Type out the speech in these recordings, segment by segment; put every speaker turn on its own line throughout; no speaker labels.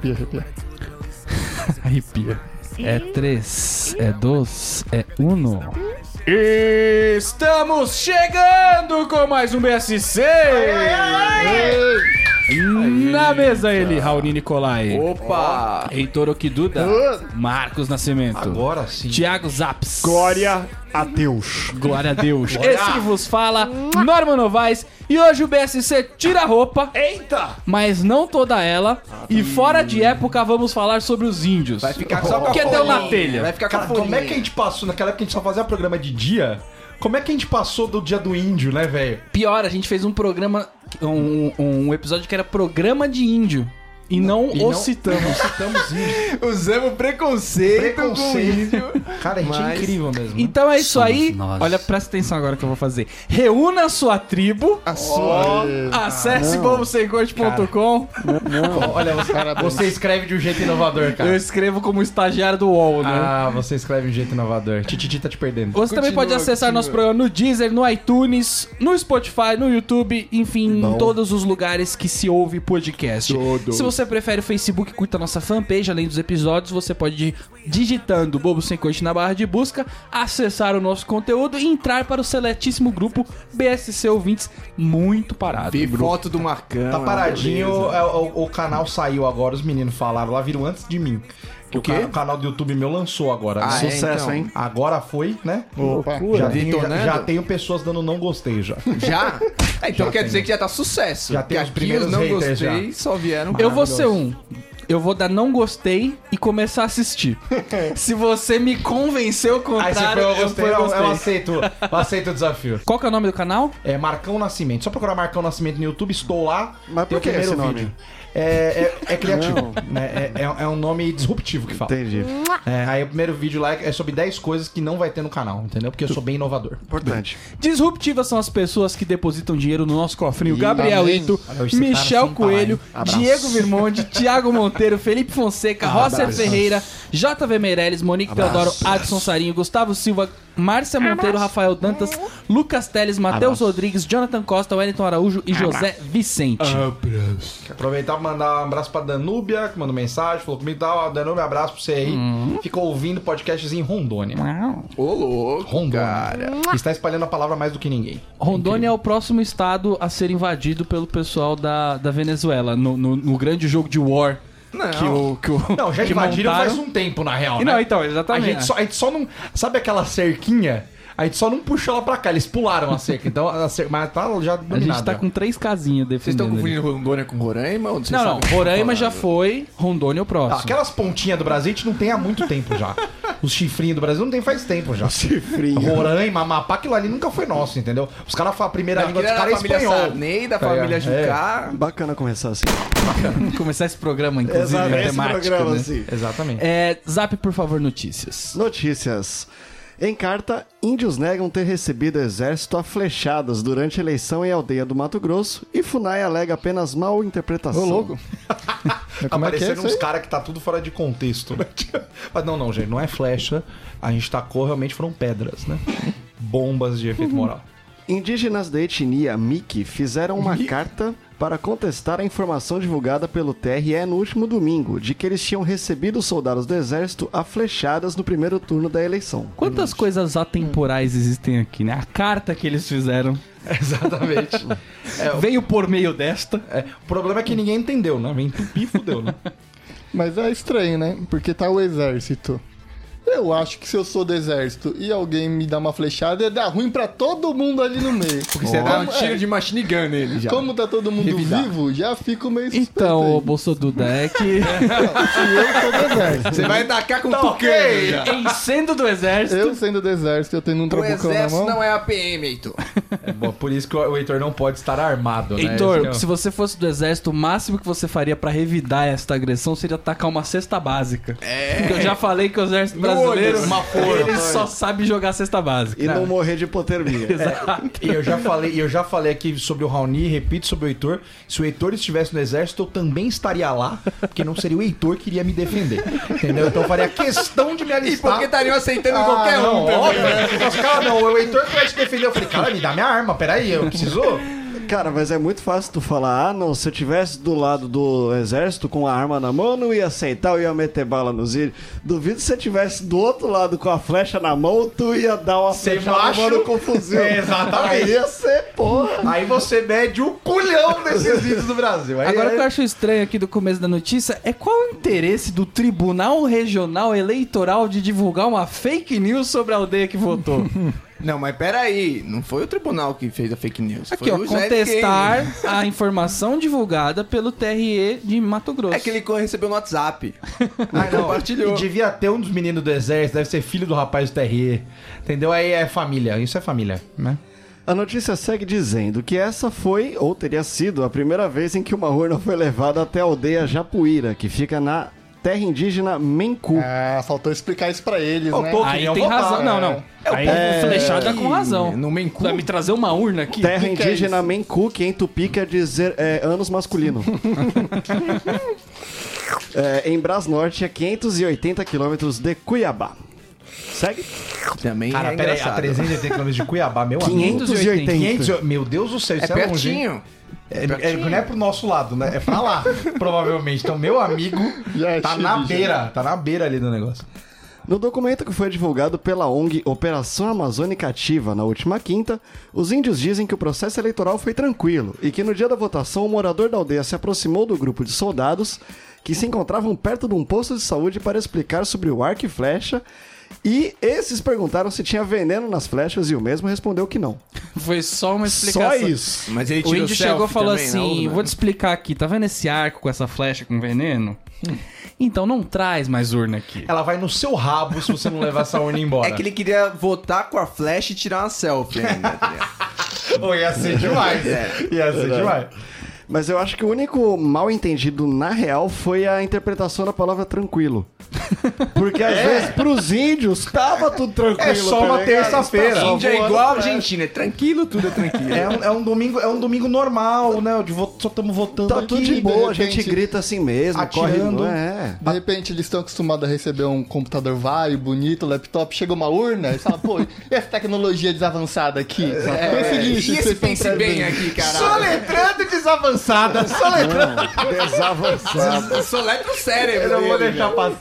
arrepia, arrepia.
Arrepia. É três, é dois, é uno.
Estamos chegando com mais um BSC! Na mesa ele, Raoni Nicolai.
Opa!
Heitor Okiduda. Marcos Nascimento.
Agora sim.
Tiago Zaps.
Glória a Deus.
Glória a Deus. Esse que vos fala, Norma Novaes. E hoje o BSC tira a roupa,
Eita!
mas não toda ela. E fora de época vamos falar sobre os índios.
Vai ficar só com a
Que deu na
folhinha.
telha.
Vai ficar com a
Cara, como é que a gente passou naquela época que a gente só fazia programa de dia? Como é que a gente passou do dia do índio, né, velho?
Pior, a gente fez um programa, um, um episódio que era programa de índio. E não
E
o
não-
citamos.
Citamos índio.
Usamos preconceito, com
Preconceito.
índio.
Cara, a gente é
Mas-
incrível mesmo. né?
Então é isso
Somos
aí.
nós.
Olha, presta atenção agora que eu vou fazer. Reúna a sua tribo.
A sua...
Acesse
não.
bobosemcorte.com.
Olha, você, você escreve de um jeito inovador,
Eu
cara.
escrevo como estagiário do UOL, né?
Ah, você escreve de um jeito inovador. Tititi tá te perdendo.
Você também
Continua,
pode acessar
continua.
nosso programa no Deezer, no iTunes, no Spotify, no YouTube, enfim, em todos os lugares que se ouve podcast.
Todo.
Se você prefere o Facebook, curta a nossa fanpage, além dos episódios, você pode ir digitando Bobo Sem Corte na barra de busca, acessar o nosso conteúdo e entrar para o seletíssimo grupo BSC Ouvintes, muito parado.
Vi foto do Marcão.
Tá paradinho, é, o, o canal saiu agora, os meninos falaram lá, viram antes de mim. Que o, ca- o canal do YouTube meu lançou agora.
Ah,
né?
é,
Sucesso,
então.
hein?
Agora foi, né?
Opa.
Já tenho, já, já tenho pessoas dando não gostei já.
Já? É, então
Já
quer
tem.
dizer que já tá sucesso.
Já tem os primeiros
os não gostei só vieram
Eu vou ser um. Eu vou dar não gostei e começar a assistir. Se você me convencer o
Aí
contrário,
você foi, eu gostei, eu, eu
gostei.
aceito, eu aceito o desafio.
Qual que é o nome do canal?
É Marcão Nascimento. Só procurar Marcão Nascimento no YouTube, estou lá.
Mas por que esse nome?
vídeo. É, é, é criativo. né? É, é- é um nome disruptivo que fala.
Entendi.
É, aí o primeiro vídeo lá é sobre 10 coisas que não vai ter no canal, entendeu? Porque eu sou bem inovador.
Importante.
Disruptivas são as pessoas que depositam dinheiro no nosso cofrinho. Gabriel. Ito,
tá
Michel
sem
Coelho,
parar, hein?
Diego Virmonde, Thiago Monteiro, Felipe Fonseca, Rosser Ferreira, JV Meirelles, Monique Teodoro, Adson Sarinho, Gustavo Silva, Márcia Monteiro, Rafael Dantas, Lucas Teles, Matheus Rodrigues, Jonathan Costa, Wellington Araújo e José Vicente.
Aproveitar pra mandar um abraço pra Danúbia, que mandou mensagem, falou comigo, tá, ó, Danúbia, abraço pra você aí. Ficou ouvindo podcasts em Rondônia.
Ô, louco,
Rondônia.
cara.
Está espalhando a palavra mais do que ninguém.
Rondônia é o próximo estado a ser invadido pelo pessoal da, da Venezuela, no, no- no grande jogo de war
Não.
que o, que o
Não, já
que
invadiram
montaram.
faz um tempo, na real,
E
né?
Não, então,
A
exatamente.
gente, só, a gente só não... Sabe aquela cerquinha? A gente só não puxou ela pra cá, eles pularam a cerca. Então, a cerca, mas tá já
A
dominada.
gente tá com três casinhas
Vocês estão
defendendo. ali.
confundindo Rondônia com Roraima?
Não, não, Roraima já foi, Rondônia é o
Ah,
próximo.
Aquelas pontinhas do Brasil a gente não tem há muito tempo já. Os chifrinhos do Brasil não tem faz tempo já.
Chifrinho.
Roraima, Amapá, aquilo ali nunca foi nosso, entendeu? Os caras falam a primeira
Não,
língua dos caras
da
é
família
espanhol.
Sarney, da
Tá
família?
É.
Jucá.
Bacana começar assim.
Vamos começar esse programa, inclusive,
Exato, esse
temática,
programa
né?
assim.
Exatamente.
É, Zap, por favor, notícias.
Notícias. Em carta, índios negam ter recebido exército a flechadas durante a eleição em aldeia do Mato Grosso e Funai alega apenas mal interpretação.
Ô, louco. Como é é
Apareceram
isso
uns caras que tá tudo fora de contexto, né? Mas não, não, gente, não é flecha. A gente tacou, realmente foram pedras, né? Bombas de efeito moral.
Indígenas da etnia Miki fizeram uma carta para contestar a informação divulgada pelo TRE no último domingo de que eles tinham recebido soldados do exército a flechadas no primeiro turno da eleição.
Quantas coisas atemporais existem aqui, né? A carta que eles fizeram
Exatamente.
veio por meio desta.
É, o problema é que ninguém entendeu, né? Vem entupir e fudeu, né?
Mas é estranho, né? Porque tá o exército. Eu acho que se eu sou do exército e alguém me dá uma flechada, ia dar ruim pra todo mundo ali no meio.
Porque você dá um tiro
é,
de machine gun nele já.
Como tá todo mundo
Revidar.
vivo, já fico meio suspeito
Então,
aí.
o Bolsoduda, é que
Se eu sou do exército.
Você vai atacar com
Tá
tucano
ok.
já.
em sendo do exército,
Eu sendo do exército, eu tendo um
O
trabucão na
exército
mão.
não é a PM, Heitor.
É bom, por isso que o Heitor não pode estar armado, né?
Heitor,
que é o-
se você fosse do exército, o máximo que você faria pra revidar esta agressão seria atacar uma cesta básica.
É.
Porque eu já falei que o exército
No
brasileiro,
uma folha,
ele só sabe jogar cesta básica.
E não morrer de hipotermia.
E eu já falei, e eu já falei aqui sobre o Raoni, repito sobre o Heitor. Se o Heitor estivesse no exército, eu também estaria lá, porque não seria o Heitor que iria me defender. Entendeu? Então eu faria questão de me
E
alistar.
porque estariam aceitando
Ah,
qualquer
não,
um também,
óbvio.
né?
Os caras, não, o Heitor que vai te defender. Eu falei, cara, me dá minha arma, peraí, eu preciso.
Cara, mas é muito fácil tu falar, ah não, se eu tivesse do lado do exército com a arma na mão, eu não ia aceitar, eu ia meter bala nos írios. Duvido se você tivesse do outro lado com a flecha na mão, tu ia dar uma
Você
flechada
macho?
mano com fuzil.
Exatamente.
Aí ia ser, porra.
Aí você mede o culhão desses vídeos do Brasil. Aí
Agora o
é-
que eu acho estranho aqui do começo da notícia é qual o interesse do Tribunal Regional Eleitoral de divulgar uma fake news sobre a aldeia que votou.
Não, mas peraí. Não foi o tribunal que fez a fake news.
Aqui,
foi
ó, contestar a informação divulgada pelo TRE de Mato Grosso.
É que ele recebeu no WhatsApp.
Ah, não.
compartilhou.
E devia ter um dos meninos do exército, deve ser filho do rapaz do TRE. Entendeu? Aí é família. Isso é família, né?
A notícia segue dizendo que essa foi, ou teria sido, a primeira vez em que uma urna foi levada até a aldeia Japuíra, que fica na terra indígena Mencu.
Ah, faltou explicar isso pra eles, né?
Faltou.
Aí
queriam
tem
votar,
razão. Não, não.
É o
Aí
povo
o flechado tá com razão.
No Mencu.
Vai me trazer uma urna aqui?
Terra
que que é
indígena
isso?
Mencu, que em tupi quer dizer é, anos masculino. É, em Brasnorte, a 580 quilômetros de Cuiabá. Segue?
Também
Cara,
é
pera aí, a
engraçado.
380 km de Cuiabá, meu amigo.
580.
500, meu Deus do céu,
É
isso é, longe. hein?
pertinho.
É, é, não é pro nosso lado, né? É pra lá, provavelmente. Então, meu amigo
Já é
tá na
já.
beira, tá na beira ali do negócio.
No documento que foi divulgado pela ONG Operação Amazônica Ativa na última quinta, os índios dizem que o processo eleitoral foi tranquilo e que no dia da votação o morador da aldeia se aproximou do grupo de soldados que se encontravam perto de um posto de saúde para explicar sobre o arco e flecha e esses perguntaram se tinha veneno nas flechas e o mesmo respondeu que não.
Foi só uma explicação.
Só isso.
Mas ele
O índio chegou e falou
também
assim:
urna.
vou te explicar aqui, tá vendo esse arco com essa flecha com veneno? Então não traz mais urna aqui.
Ela vai no seu rabo se você não levar essa urna embora.
É que ele queria votar com a flash e tirar uma selfie ainda.
Pô, ia ser demais.
É.
Ia ser demais.
Mas eu acho que o único mal entendido na real foi a interpretação da palavra tranquilo. Porque às vezes pros índios tava tudo tranquilo.
É só
tá
uma terça-feira.
Índia é igual a
pra-
Argentina, é tranquilo, tudo é tranquilo.
É um, é um domingo, é um domingo normal, né? De vo- só estamos votando
Tá
aqui.
tudo de
de
boa, a
repente,
gente grita assim mesmo,
atirando.
corre. É.
De repente eles estão acostumados a receber um computador vai, bonito, laptop, chega uma urna e fala, pô, e essa tecnologia desavançada aqui? esse lixo
e esse pense bem
trazendo?
aqui, caralho.
Soletrando desavançada, soletrando.
Desavançado.
Soletra o cérebro.
Eu não vou deixar passar.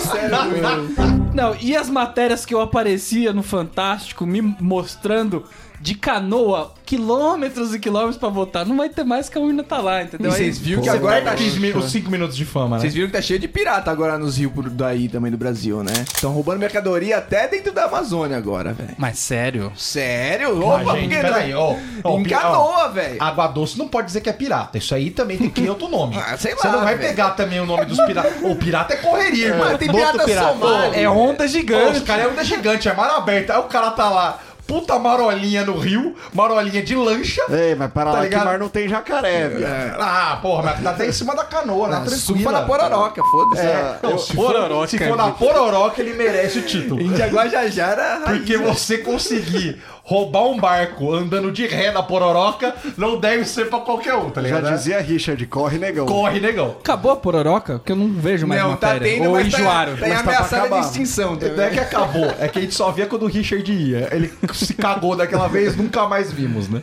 Cérebro.
Não, e as matérias que eu aparecia no Fantástico me mostrando de canoa quilômetros e quilômetros pra votar? Não vai ter mais que a urna tá lá, entendeu? Aí-
vocês viram que
Você
agora
perde
tá
os mi- os 5 minutos de fama, né?
Vocês viram que tá cheio de pirata agora nos rios por daí também do Brasil, né? Estão roubando mercadoria até dentro da Amazônia agora, velho.
Mas sério?
Sério? Opa,
gente,
por que
peraí,
não?
ó. ó,
Em canoa, velho.
Água doce não pode dizer que é pirata. Isso aí também tem que ter outro nome.
Ah, sei
Você
lá,
não vai
velho.
pegar também o nome dos piratas. O pirata é correria, irmão.
Mas tem pirata
pirata.
É onda
Pô,
gigante.
os caras é onda gigante, é mar aberto. Aí o cara tá lá, puta marolinha no rio, marolinha de lancha.
Ei, mas para
Tá
lá que
ligado?
mar não tem jacaré, velho.
Ah, porra, mas tá até em cima da canoa, na tranquila.
Sufa na pororoca, foda-se.
É, não, se, for, se for na pororoca, ele merece o título.
Índia Guajajara,
Porque você conseguir roubar um barco andando de ré na pororoca não deve ser pra qualquer um, tá
Já
ligado?
dizia Richard, corre negão.
Corre, negão.
Acabou a pororoca? Porque eu não vejo mais
Não, tá
matéria.
tendo,
Ou
mas
enjoaram.
tá, tá
Mas tá
ameaçada de
acabar.
extinção
Não é
também.
que acabou, é que a gente só via quando o Richard ia. Ele se cagou daquela vez, nunca mais vimos, né?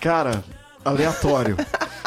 Cara, aleatório.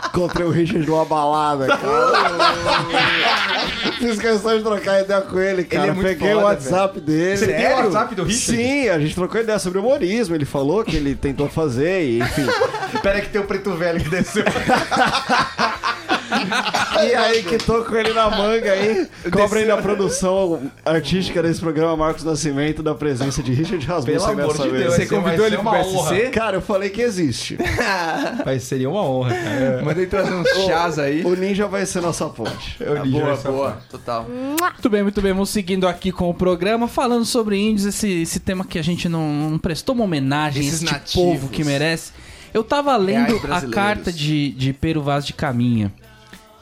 Encontrei o Richard numa balada, cara. Fiz questão de trocar ideia com ele, cara.
é muito
Peguei o
foda,
WhatsApp dele.
Você tem o WhatsApp do Richard?
Sim, a gente trocou ideia sobre humorismo. Ele falou que ele tentou fazer e, enfim.
Espera que tem o preto velho que desceu.
E aí que tô com ele na manga aí. Cobra aí na produção artística desse programa Marcos Nascimento da presença de Richard
Pelo
Rasmussen
amor
dessa
de
vez.
Deus.
Você convidou ele pro PSC?
Cara, eu falei que existe.
Mas seria uma honra, cara.
Mandei trazer uns chás aí.
O Ninja vai ser nossa ponte.
Eu li
Boa, boa. Total.
Muito bem, muito bem. Vamos seguindo aqui com o programa, falando sobre índios, esse, esse tema que a gente não, não prestou uma homenagem a
Esses
esse
nativos.
povo que merece. Eu tava lendo a carta de, de Pero Vaz de Caminha,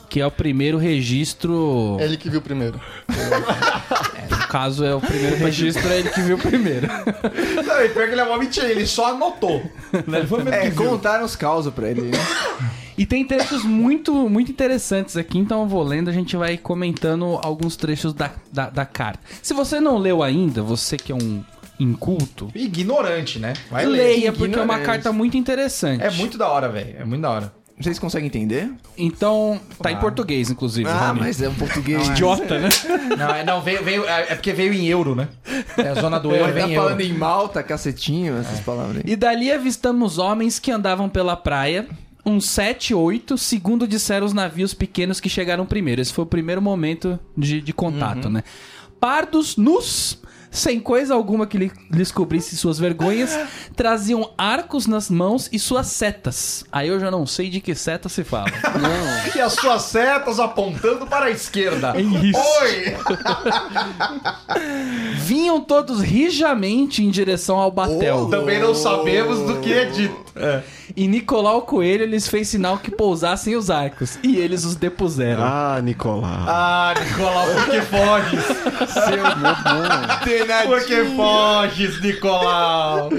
que é o primeiro registro.
Ele que viu primeiro.
No caso, é o primeiro registro, é ele que viu primeiro.
Não, e pior que ele é uma mentira, ele só anotou. Né? Ele foi mesmo
É, contaram os causos pra ele, né?
E tem trechos muito, muito interessantes aqui, então eu vou lendo, a gente vai comentando alguns trechos da, da, da carta. Se você não leu ainda, você que é um inculto,
Ignorante, né? Vai ler.
leia, porque é uma carta muito interessante.
É muito da hora, velho. É muito da hora.
Vocês conseguem entender?
Então, tá em português, inclusive.
Ah,
Rony.
mas é um português.
Idiota, né?
Não, é, não veio, veio, é é porque veio em euro, né? É a zona do euro,
Ele tá
euro.
falando em malta, cacetinho, essas palavras aí.
E dali avistamos homens que andavam pela praia, uns 7, 8, segundo disseram os navios pequenos que chegaram primeiro. Esse foi o primeiro momento de, de contato, né? Pardos nus, sem coisa alguma que lhe- lhes cobrisse suas vergonhas, traziam arcos nas mãos e suas setas. Aí eu já não sei de que seta se fala.
E as suas setas apontando para a esquerda.
isso.
Oi!
Vinham todos rijamente em direção ao batel.
Também não sabemos do que é dito.
E Nicolau Coelho lhes fez sinal que pousassem os arcos. E eles os depuseram.
Ah, Nicolau.
Ah, Nicolau, por que foges? Seu... Por que foges, Nicolau?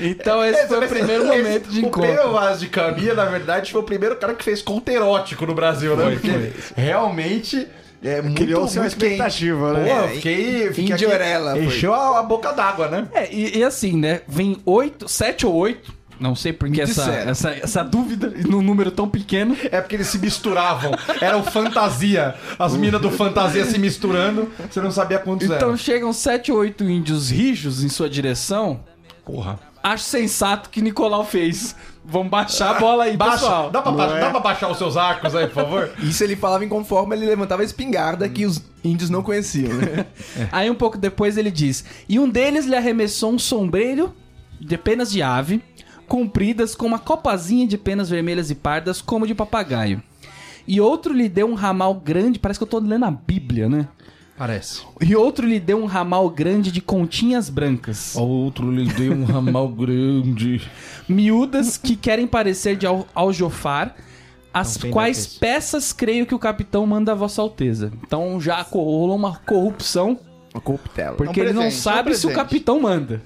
Então esse foi o primeiro momento de
O
encontro.
Pedro Vaz de Caminha, na verdade, foi o primeiro cara que fez conto erótico no Brasil, né? Porque realmente é muito,
Criou-se uma
muito quente.
expectativa, né?
Pô, fiquei... fiquei
Orelha, foi.
Encheu a, a boca d'água, né?
É, e, e assim, né? Vem oito, sete ou oito. Não sei porque essa, essa, essa dúvida num número tão pequeno.
É porque eles se misturavam. Era o fantasia. As minas do fantasia se misturando. Você não sabia quantos
Então
eram.
chegam sete ou oito índios rijos em sua direção.
Porra.
Acho sensato que Nicolau fez. Vamos baixar a bola aí,
Baixa.
pessoal.
Dá pra,
Não
ba-
é?
dá pra baixar os seus arcos aí, por favor?
Isso ele falava em conforme ele levantava a espingarda que os índios não conheciam, né?
Aí um pouco depois ele diz: E um deles lhe arremessou um sombreiro de penas de ave, compridas com uma copazinha de penas vermelhas e pardas, como de papagaio. E outro lhe deu um ramal grande, parece que eu tô lendo a Bíblia, né?
Parece.
E outro lhe deu um ramal grande de continhas brancas,
Outro lhe deu um ramal grande.
miúdas que querem parecer de al aljofar, as
tem
quais peças creio que o capitão manda a vossa alteza. Então já rolou uma corrupção,
Uma coquetela.
porque
É um
ele não
presente,
sabe
é um
se o
presente.
capitão manda.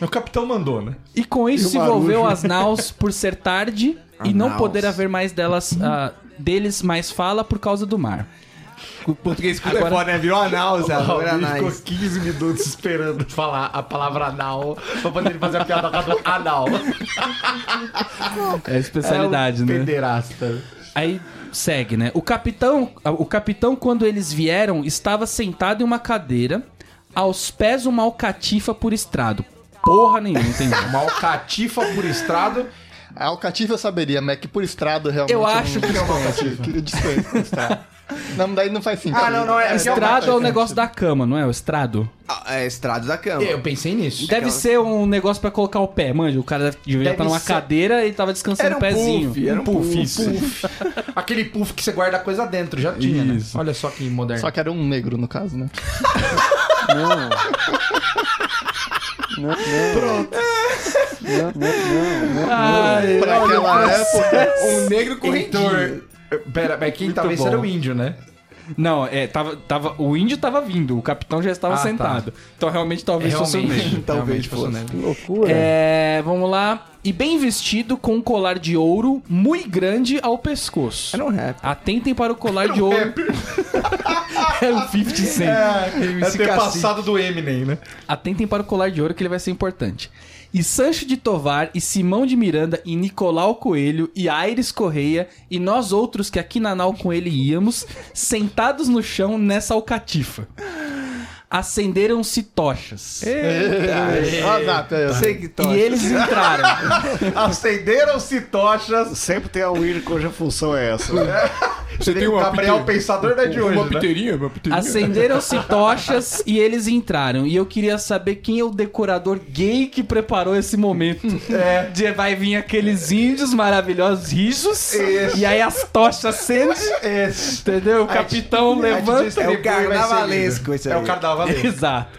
O capitão mandou, né?
E com isso
E
se envolveu as naus por ser tarde e não poder haver mais delas ah, deles mais fala por causa do mar.
O português com
Agora-
telefone, né? Virou a náusea. Agora
Ele ficou
nice.
15 minutos esperando falar a palavra anal pra poder fazer a piada com a anal.
É a especialidade,
é um
né?
Pederasta.
Aí segue, né? O capitão, o capitão quando eles vieram estava sentado em uma cadeira, aos pés uma alcatifa por estrado. Porra nenhuma, entendi.
Uma alcatifa por estrado.
A alcatifa eu saberia, mas é que por estrado realmente.
Eu acho que é uma
alcatifa. Que desconheço por estrado. Não, daí não faz sentido.
Ah, não, não, é-
Estrado é o negócio da cama, não é? O estrado.
Ah, É estrado da cama.
Eu pensei nisso.
Deve ser um negócio pra colocar o pé, manja. O cara devia
Deve
estar numa
ser-
cadeira e tava descansando
Era
o
um
pezinho.
puff, era um puff.
isso.
Aquele puff que você guarda a coisa dentro, já tinha,
Isso.
né? Olha só que moderno.
Só que era um negro, no caso, né?
Não. Não, não.
Ai,
Pra aquela época.
Um negro.
Heitor. Pera, mas quem talvez
bom.
era o índio, né?
Não, é, tava, tava, o índio tava vindo, o capitão já estava
Ah, tá.
sentado. Então realmente talvez fosse o negro.
Talvez
Realmente
fosse.
o negro.
Loucura.
É, vamos lá. E bem vestido com um colar de ouro muito grande ao pescoço.
Era um rap.
Atentem para o colar de ouro. é o 50 Cent.
É ter passado do Eminem, né?
Atentem para o colar de ouro que ele vai ser importante. E Sancho de Tovar, e Simão de Miranda, e Nicolau Coelho, e Aires Correia, e nós outros que aqui na nau com ele íamos, sentados no chão nessa alcatifa. Acenderam-se tochas.
Aí, ó.
Sei que
E eles entraram.
Acenderam-se tochas.
Sempre tem a Wii cuja função é essa.
Você tem o Gabriel Pensador da de hoje, né?
piteirinha, uma piteirinha.
Acenderam-se tochas e eles entraram. E eu queria saber quem é o decorador gay que preparou esse momento. É. De vai vir aqueles índios maravilhosos rijos.
Isso.
E aí as tochas acendem.
Esse.
Entendeu? O capitão levanta.
É o carnavalesco esse
É
aí.
o carnavalesco.
Exato.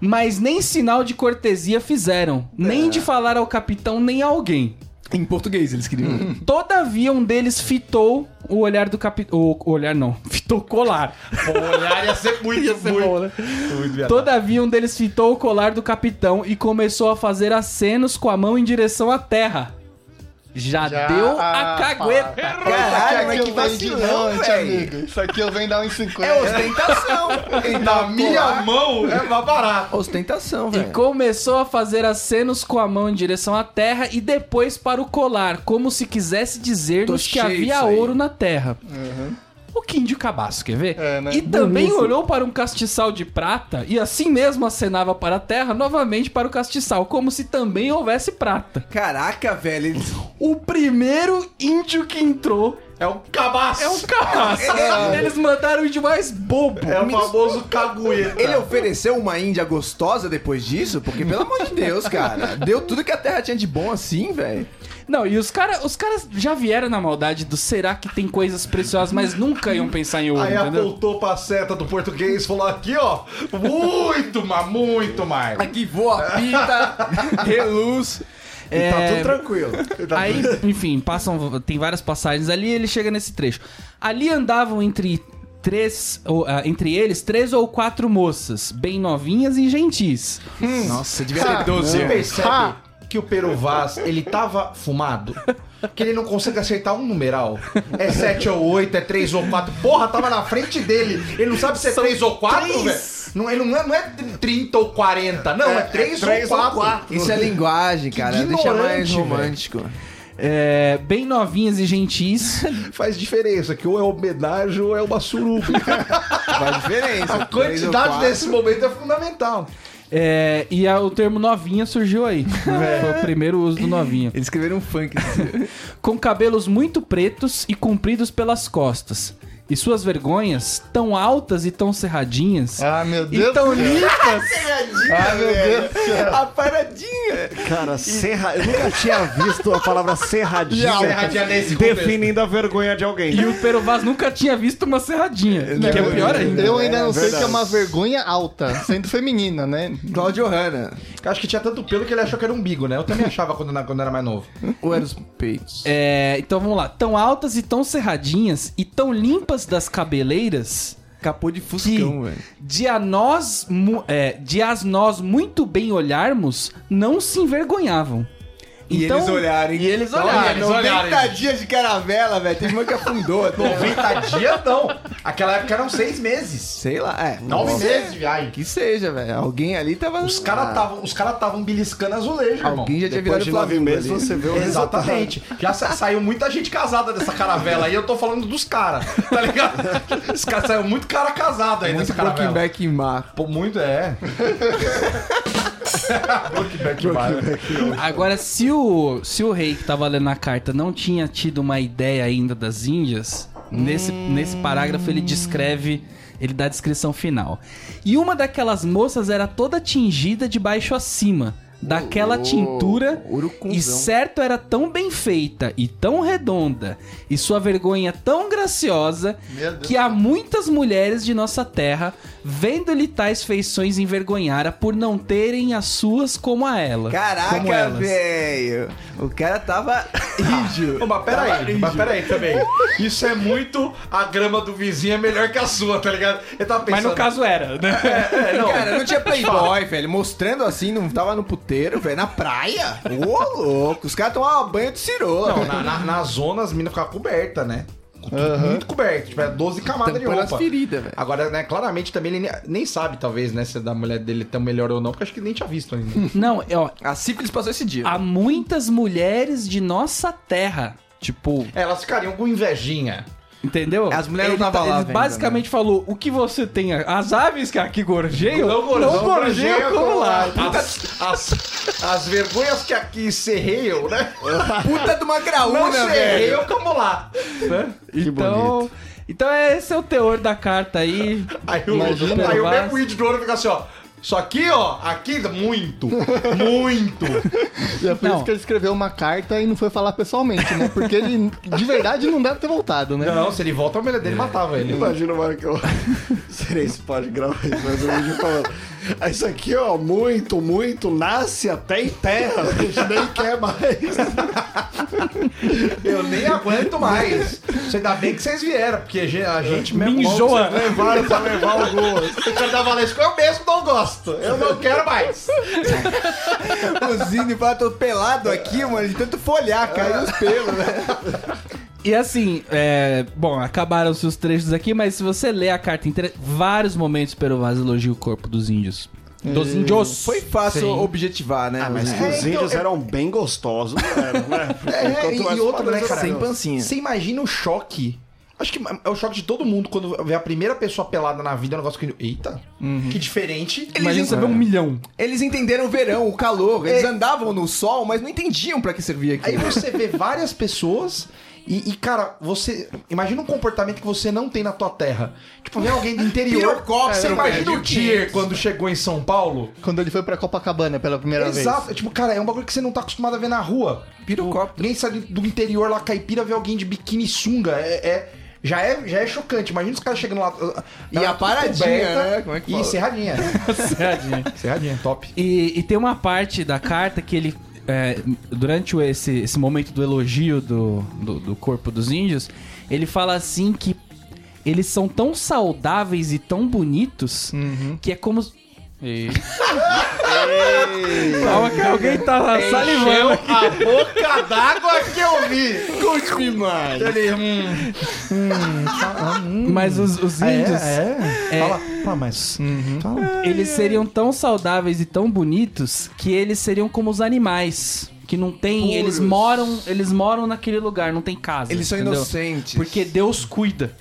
Mas nem sinal de cortesia fizeram. Nem de falar ao capitão, nem a alguém.
Em português eles queriam.
Todavia, um deles fitou o olhar do capitão. O olhar não, fitou o colar.
O olhar ia ser muito,
Ia ser
muito,
bom, né?
muito.
Todavia, um deles fitou o colar do capitão e começou a fazer acenos com a mão em direção à terra. Já,
Já-
deu a cagueta.
Caralho, mas
Isso
que vacilão,
amigo. Isso aqui eu venho dar uns 50.
É ostentação.
Na minha mão é mais barato.
Ostentação,
E
velho.
começou a fazer acenos com a mão em direção à terra e depois para o colar, como se quisesse dizer-nos que havia ouro na terra. O Quindio Cabaço, quer ver?
É, né?
E também olhou para um castiçal de prata e assim mesmo acenava para a terra, novamente para o castiçal, como se também houvesse prata.
Caraca, velho.
O primeiro índio que entrou
É um cabaço.
é um cabaço. Eles mandaram o índio mais bobo.
É o famoso cagueta.
Ele ofereceu uma Índia gostosa depois disso? Porque, pelo amor de Deus, cara. Deu tudo que a Terra tinha de bom assim, velho.
Não, e os caras os caras já vieram na maldade do será que tem coisas preciosas, mas nunca iam pensar em ouro,
Aí
entendeu?
apontou pra seta do português e falou aqui, ó. Muito, mas muito mais.
Aqui voa, pita, reluz.
É,
Tá tudo tranquilo.
Aí, enfim, passam. Tem várias passagens ali e ele chega nesse trecho. Ali andavam entre três. ou, ah, entre eles, três ou quatro moças, bem novinhas e gentis.
Nossa, devia
Ah,
ter 12
Você
anos.
percebe! Que o Pero Vaz, ele tava fumado? Que ele não consegue acertar um numeral. É 7 ou 8, é 3 ou 4. Porra, tava na frente dele. Ele não sabe se é 3 ou 4, velho. Não, ele não é, não é 30 ou 40. Não, é, 3 ou 4.
Isso é linguagem, cara. Deixa mais romântico.
É, bem novinhas e gentis.
Faz diferença, que ou é homenagem ou é uma suruba.
Faz diferença.
A quantidade desse momento é fundamental.
É, e a- o termo novinha surgiu aí.
É.
Foi o primeiro uso do novinha.
Eles escreveram um funk.
com cabelos muito pretos e compridos pelas costas. E suas vergonhas, tão altas e tão cerradinhas,
Ah, meu
e
Deus.
tão limpas,
Ah, meu Deus
a paradinha.
Cara, serra... eu nunca tinha visto a palavra serradinha,
Serradinha nesse contexto.
definindo a vergonha de alguém.
e o Pero Vaz nunca tinha visto uma serradinha, que é pior ainda.
Eu ainda não sei
verdade.
que é uma vergonha alta, sendo feminina, né?
Claudio Hanna.
Eu acho que tinha tanto pelo que ele achou que era umbigo, né? Eu também achava quando, na- quando era mais novo.
Ou era os peitos?
É, então vamos lá, tão altas e tão cerradinhas e tão limpas das cabeleiras
Capô de Fuscão, velho.
de a nós, é, de as nós muito bem olharmos, não se envergonhavam.
E
Então-
eles olharem.
e eles
Olha,
olharem, eles
90
olharem.
dias de caravela, velho. Teve uma que afundou. até.
90 dias não. Aquela época eram seis meses.
Sei lá, é.
Nove
nossa.
meses de viagem.
Que seja, velho. Alguém ali tava.
Os caras estavam os cara tavam beliscando azulejo, irmão.
Alguém já tinha
Depois
virado
de nove meses
ali.
você vê o.
Exatamente. Já sa- saiu muita gente casada dessa caravela aí. Eu tô falando dos caras, tá ligado? Os caras saiu muito cara casado aí
Muito
nessa caravela.
Brokeback em mar.
Pô, muito é. Brokeback Mountain.
Agora, se o, se o rei que tava lendo a carta não tinha tido uma ideia ainda das Índias, nesse, nesse parágrafo ele descreve, ele dá a descrição final. E uma daquelas moças era toda tingida de baixo a daquela tintura,
urucunzão.
e certo era tão bem feita e tão redonda, e sua vergonha tão graciosa, que há muitas mulheres de nossa terra, vendo-lhe tais feições, envergonhara por não terem as suas como a ela. como
Caraca, velho. O cara tava rígido.
Ô, mas peraí, mas peraí também. Isso é muito a grama do vizinho é melhor que a sua, tá ligado? Eu tava pensando.
Mas no caso era, né?
É, não.
Cara, não tinha playboy, velho. Mostrando assim, não tava no puteiro, velho. Na praia. Ô, louco. Os caras tomavam banho de cirola.
Não, na, na, na zona as minas ficavam cobertas, né? Muito cobertas. Tipo, é 12 camadas de
Tampando
roupa. Agora, né, claramente também ele nem, nem sabe, talvez, né, se a da mulher dele tão melhor ou não, porque acho que nem tinha visto ainda.
Não, ó,
A sífilis passou esse dia.
há muitas mulheres de nossa terra. Tipo,
É, Elas ficariam com invejinha.
Entendeu?
As mulheres
ele,
não tava lá
Ele
vendo,
basicamente falou: o que você tem. As aves que aqui gorjeiam,
Não
não gorjeiam como lá.
As, as, as vergonhas que aqui serreiam, né?
Puta de uma
Não
graúna, velho.
serreiam como lá.
Então, então esse é o teor da carta aí.
Aí o, aí o índio do ouro fica assim, ó. Isso aqui, ó, aqui, muito, muito.
E é por
Não.
isso que ele escreveu uma carta e não foi falar pessoalmente, né? Porque ele, de verdade, não deve ter voltado, né?
Não, se ele volta, a mulher dele matava ele.
Imagina o hora que eu. Serei se pode gravar isso, mas eu vídeo falando. "Ah, Isso aqui, ó, muito, muito, nasce até em terra. A gente nem quer mais.
Eu nem aguento mais. Você ainda bem que vocês vieram, porque a gente- mesmo.
Me enjoa.
Levaram pra levar o gol. O cara da Valesco eu mesmo não gosto. Eu não quero mais.
O Zine foi atropelado aqui, mano, de tanto folhar, caiu os pelos, né?
E assim, é, bom, acabaram-se os trechos aqui, mas se você ler a carta inteira, vários momentos Peruvaz elogia o corpo dos índios. Dos índios.
Foi fácil
Sim.
objetivar, né?
Ah, mas que
índios.
os
É, então,
índios
é-
eram bem gostosos, eram, né?
É, e, e outra, né,
sem pancinha.
Você imagina o choque. Acho que é o choque de todo mundo quando vê a primeira pessoa pelada na vida, é um negócio que. Eita, que diferente.
Imagina você ver um milhão.
Eles entenderam o verão, o calor. Eles andavam no sol, mas não entendiam pra que servia
Aí
aquilo.
você vê várias pessoas e, e, cara, você. Imagina um comportamento que você não tem na tua terra. Tipo, vem alguém do interior.
Pirocóptero,
você imagina o Tier quando chegou em São Paulo?
Quando ele foi pra Copacabana pela primeira
Exato.
vez.
Tipo, cara, é um bagulho que você não tá acostumado a ver na rua.
Pirocóptero.
Ninguém sai do- interior lá, caipira, vê alguém de biquíni sunga. É. é- já é, já é chocante. Imagina os caras chegando lá.
E a paradinha, né? Como é que
E
fala?
serradinha. serradinha, top.
E, e tem uma parte da carta que ele. é, durante esse, esse momento do elogio do, do, do corpo dos índios, ele fala assim que eles são tão saudáveis e tão bonitos que é como. E... Calma que alguém tá salivando.
a boca d'água que eu vi.
Conte-me mais.
Ele, hum,
Mas os, os índios,
É,
É.
Fala, fala mais. Fala.
eles seriam tão saudáveis e tão bonitos que eles seriam como os animais. Que não tem. Eles moram. Eles moram naquele lugar, não tem casa.
Eles são
entendeu?
inocentes.
Porque Deus cuida.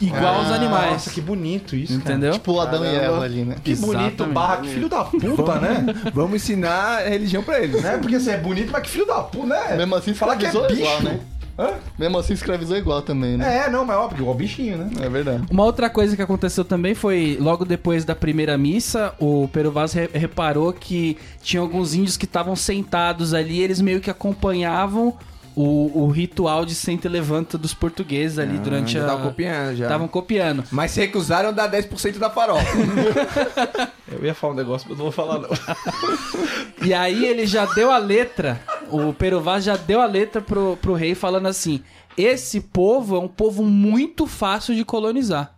Igual os animais.
Nossa, que bonito isso, cara.
entendeu?
Tipo o Adão e Eva ali, né?
Que bonito, barra, que filho da puta, né?
Vamos ensinar a religião pra eles.
né? Porque você é bonito, mas que filho da puta, né?
Mesmo assim
Fala que é
escravizou
bicho.
igual, né?
Hã?
Mesmo assim escravizou igual também, né?
É, não, mas óbvio, igual bichinho, né?
É, verdade.
Uma outra coisa que aconteceu também foi, logo depois da primeira missa, o Peruvaz re- reparou que tinha alguns índios que estavam sentados ali, eles meio que acompanhavam o, o ritual de senta e levanta dos portugueses ali durante
já
a...
tava copiando já.
Estavam copiando.
Mas se recusaram a dar 10% da farofa.
Eu ia falar um negócio, mas não vou falar não.
E aí ele já deu a letra, o Peruvaz já deu a letra pro, pro rei falando assim: esse povo é um povo muito fácil de colonizar.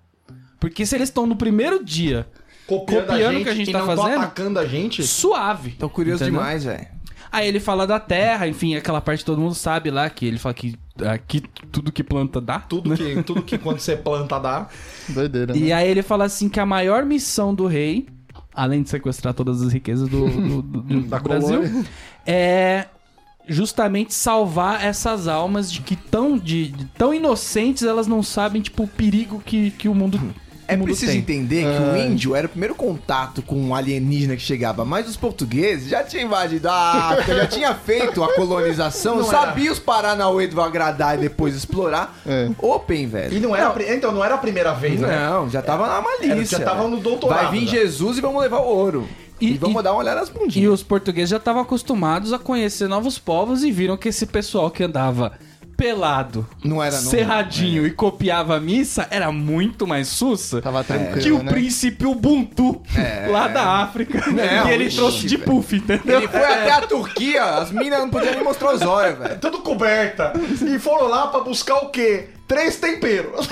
Porque se eles estão no primeiro dia Copiando o que a gente
e
tá
não tô
fazendo?
atacando a gente.
suave.
Tô curioso
Entendeu?
demais, velho.
Aí ele fala da terra, enfim, aquela parte que todo mundo sabe lá, que ele fala que aqui tudo que planta dá.
Tudo que, tudo que quando você planta dá.
Doideira, né?
E aí ele fala assim que a maior missão do rei, além de sequestrar todas as riquezas do, do- do- do
Da
Brasil,
colônia.
é justamente salvar essas almas de que tão, de, de tão inocentes elas não sabem, tipo, o perigo que, que o mundo,
É
mundo
preciso
tem.
entender que o índio era o primeiro contato com um alienígena que chegava, mas os portugueses já tinham invadido a África, já tinha feito a colonização,
Não
sabia os Paranauê do agradar e depois explorar.
É.
Open, velho.
E não era, a pri- então não era a primeira vez, né?
Não, já tava na malícia.
Já tava no doutorado,
Vai vir. Jesus e vamos levar o ouro. E,
E-
vamos
e-
dar uma olhada nas
E
bundinhas.
os portugueses já estavam acostumados a conhecer novos povos e viram que esse pessoal que andava pelado,
Não era, não.
cerradinho e copiava a missa era muito mais sussa
Tava tranquilo,
que o
né?
príncipe Ubuntu lá da África.
Não,
que ele trouxe de puff, entendeu?
Ele foi até a Turquia, as minas não podiam nem mostrar os olhos, velho.
Tudo coberta. E foram lá pra buscar o quê? Três temperos.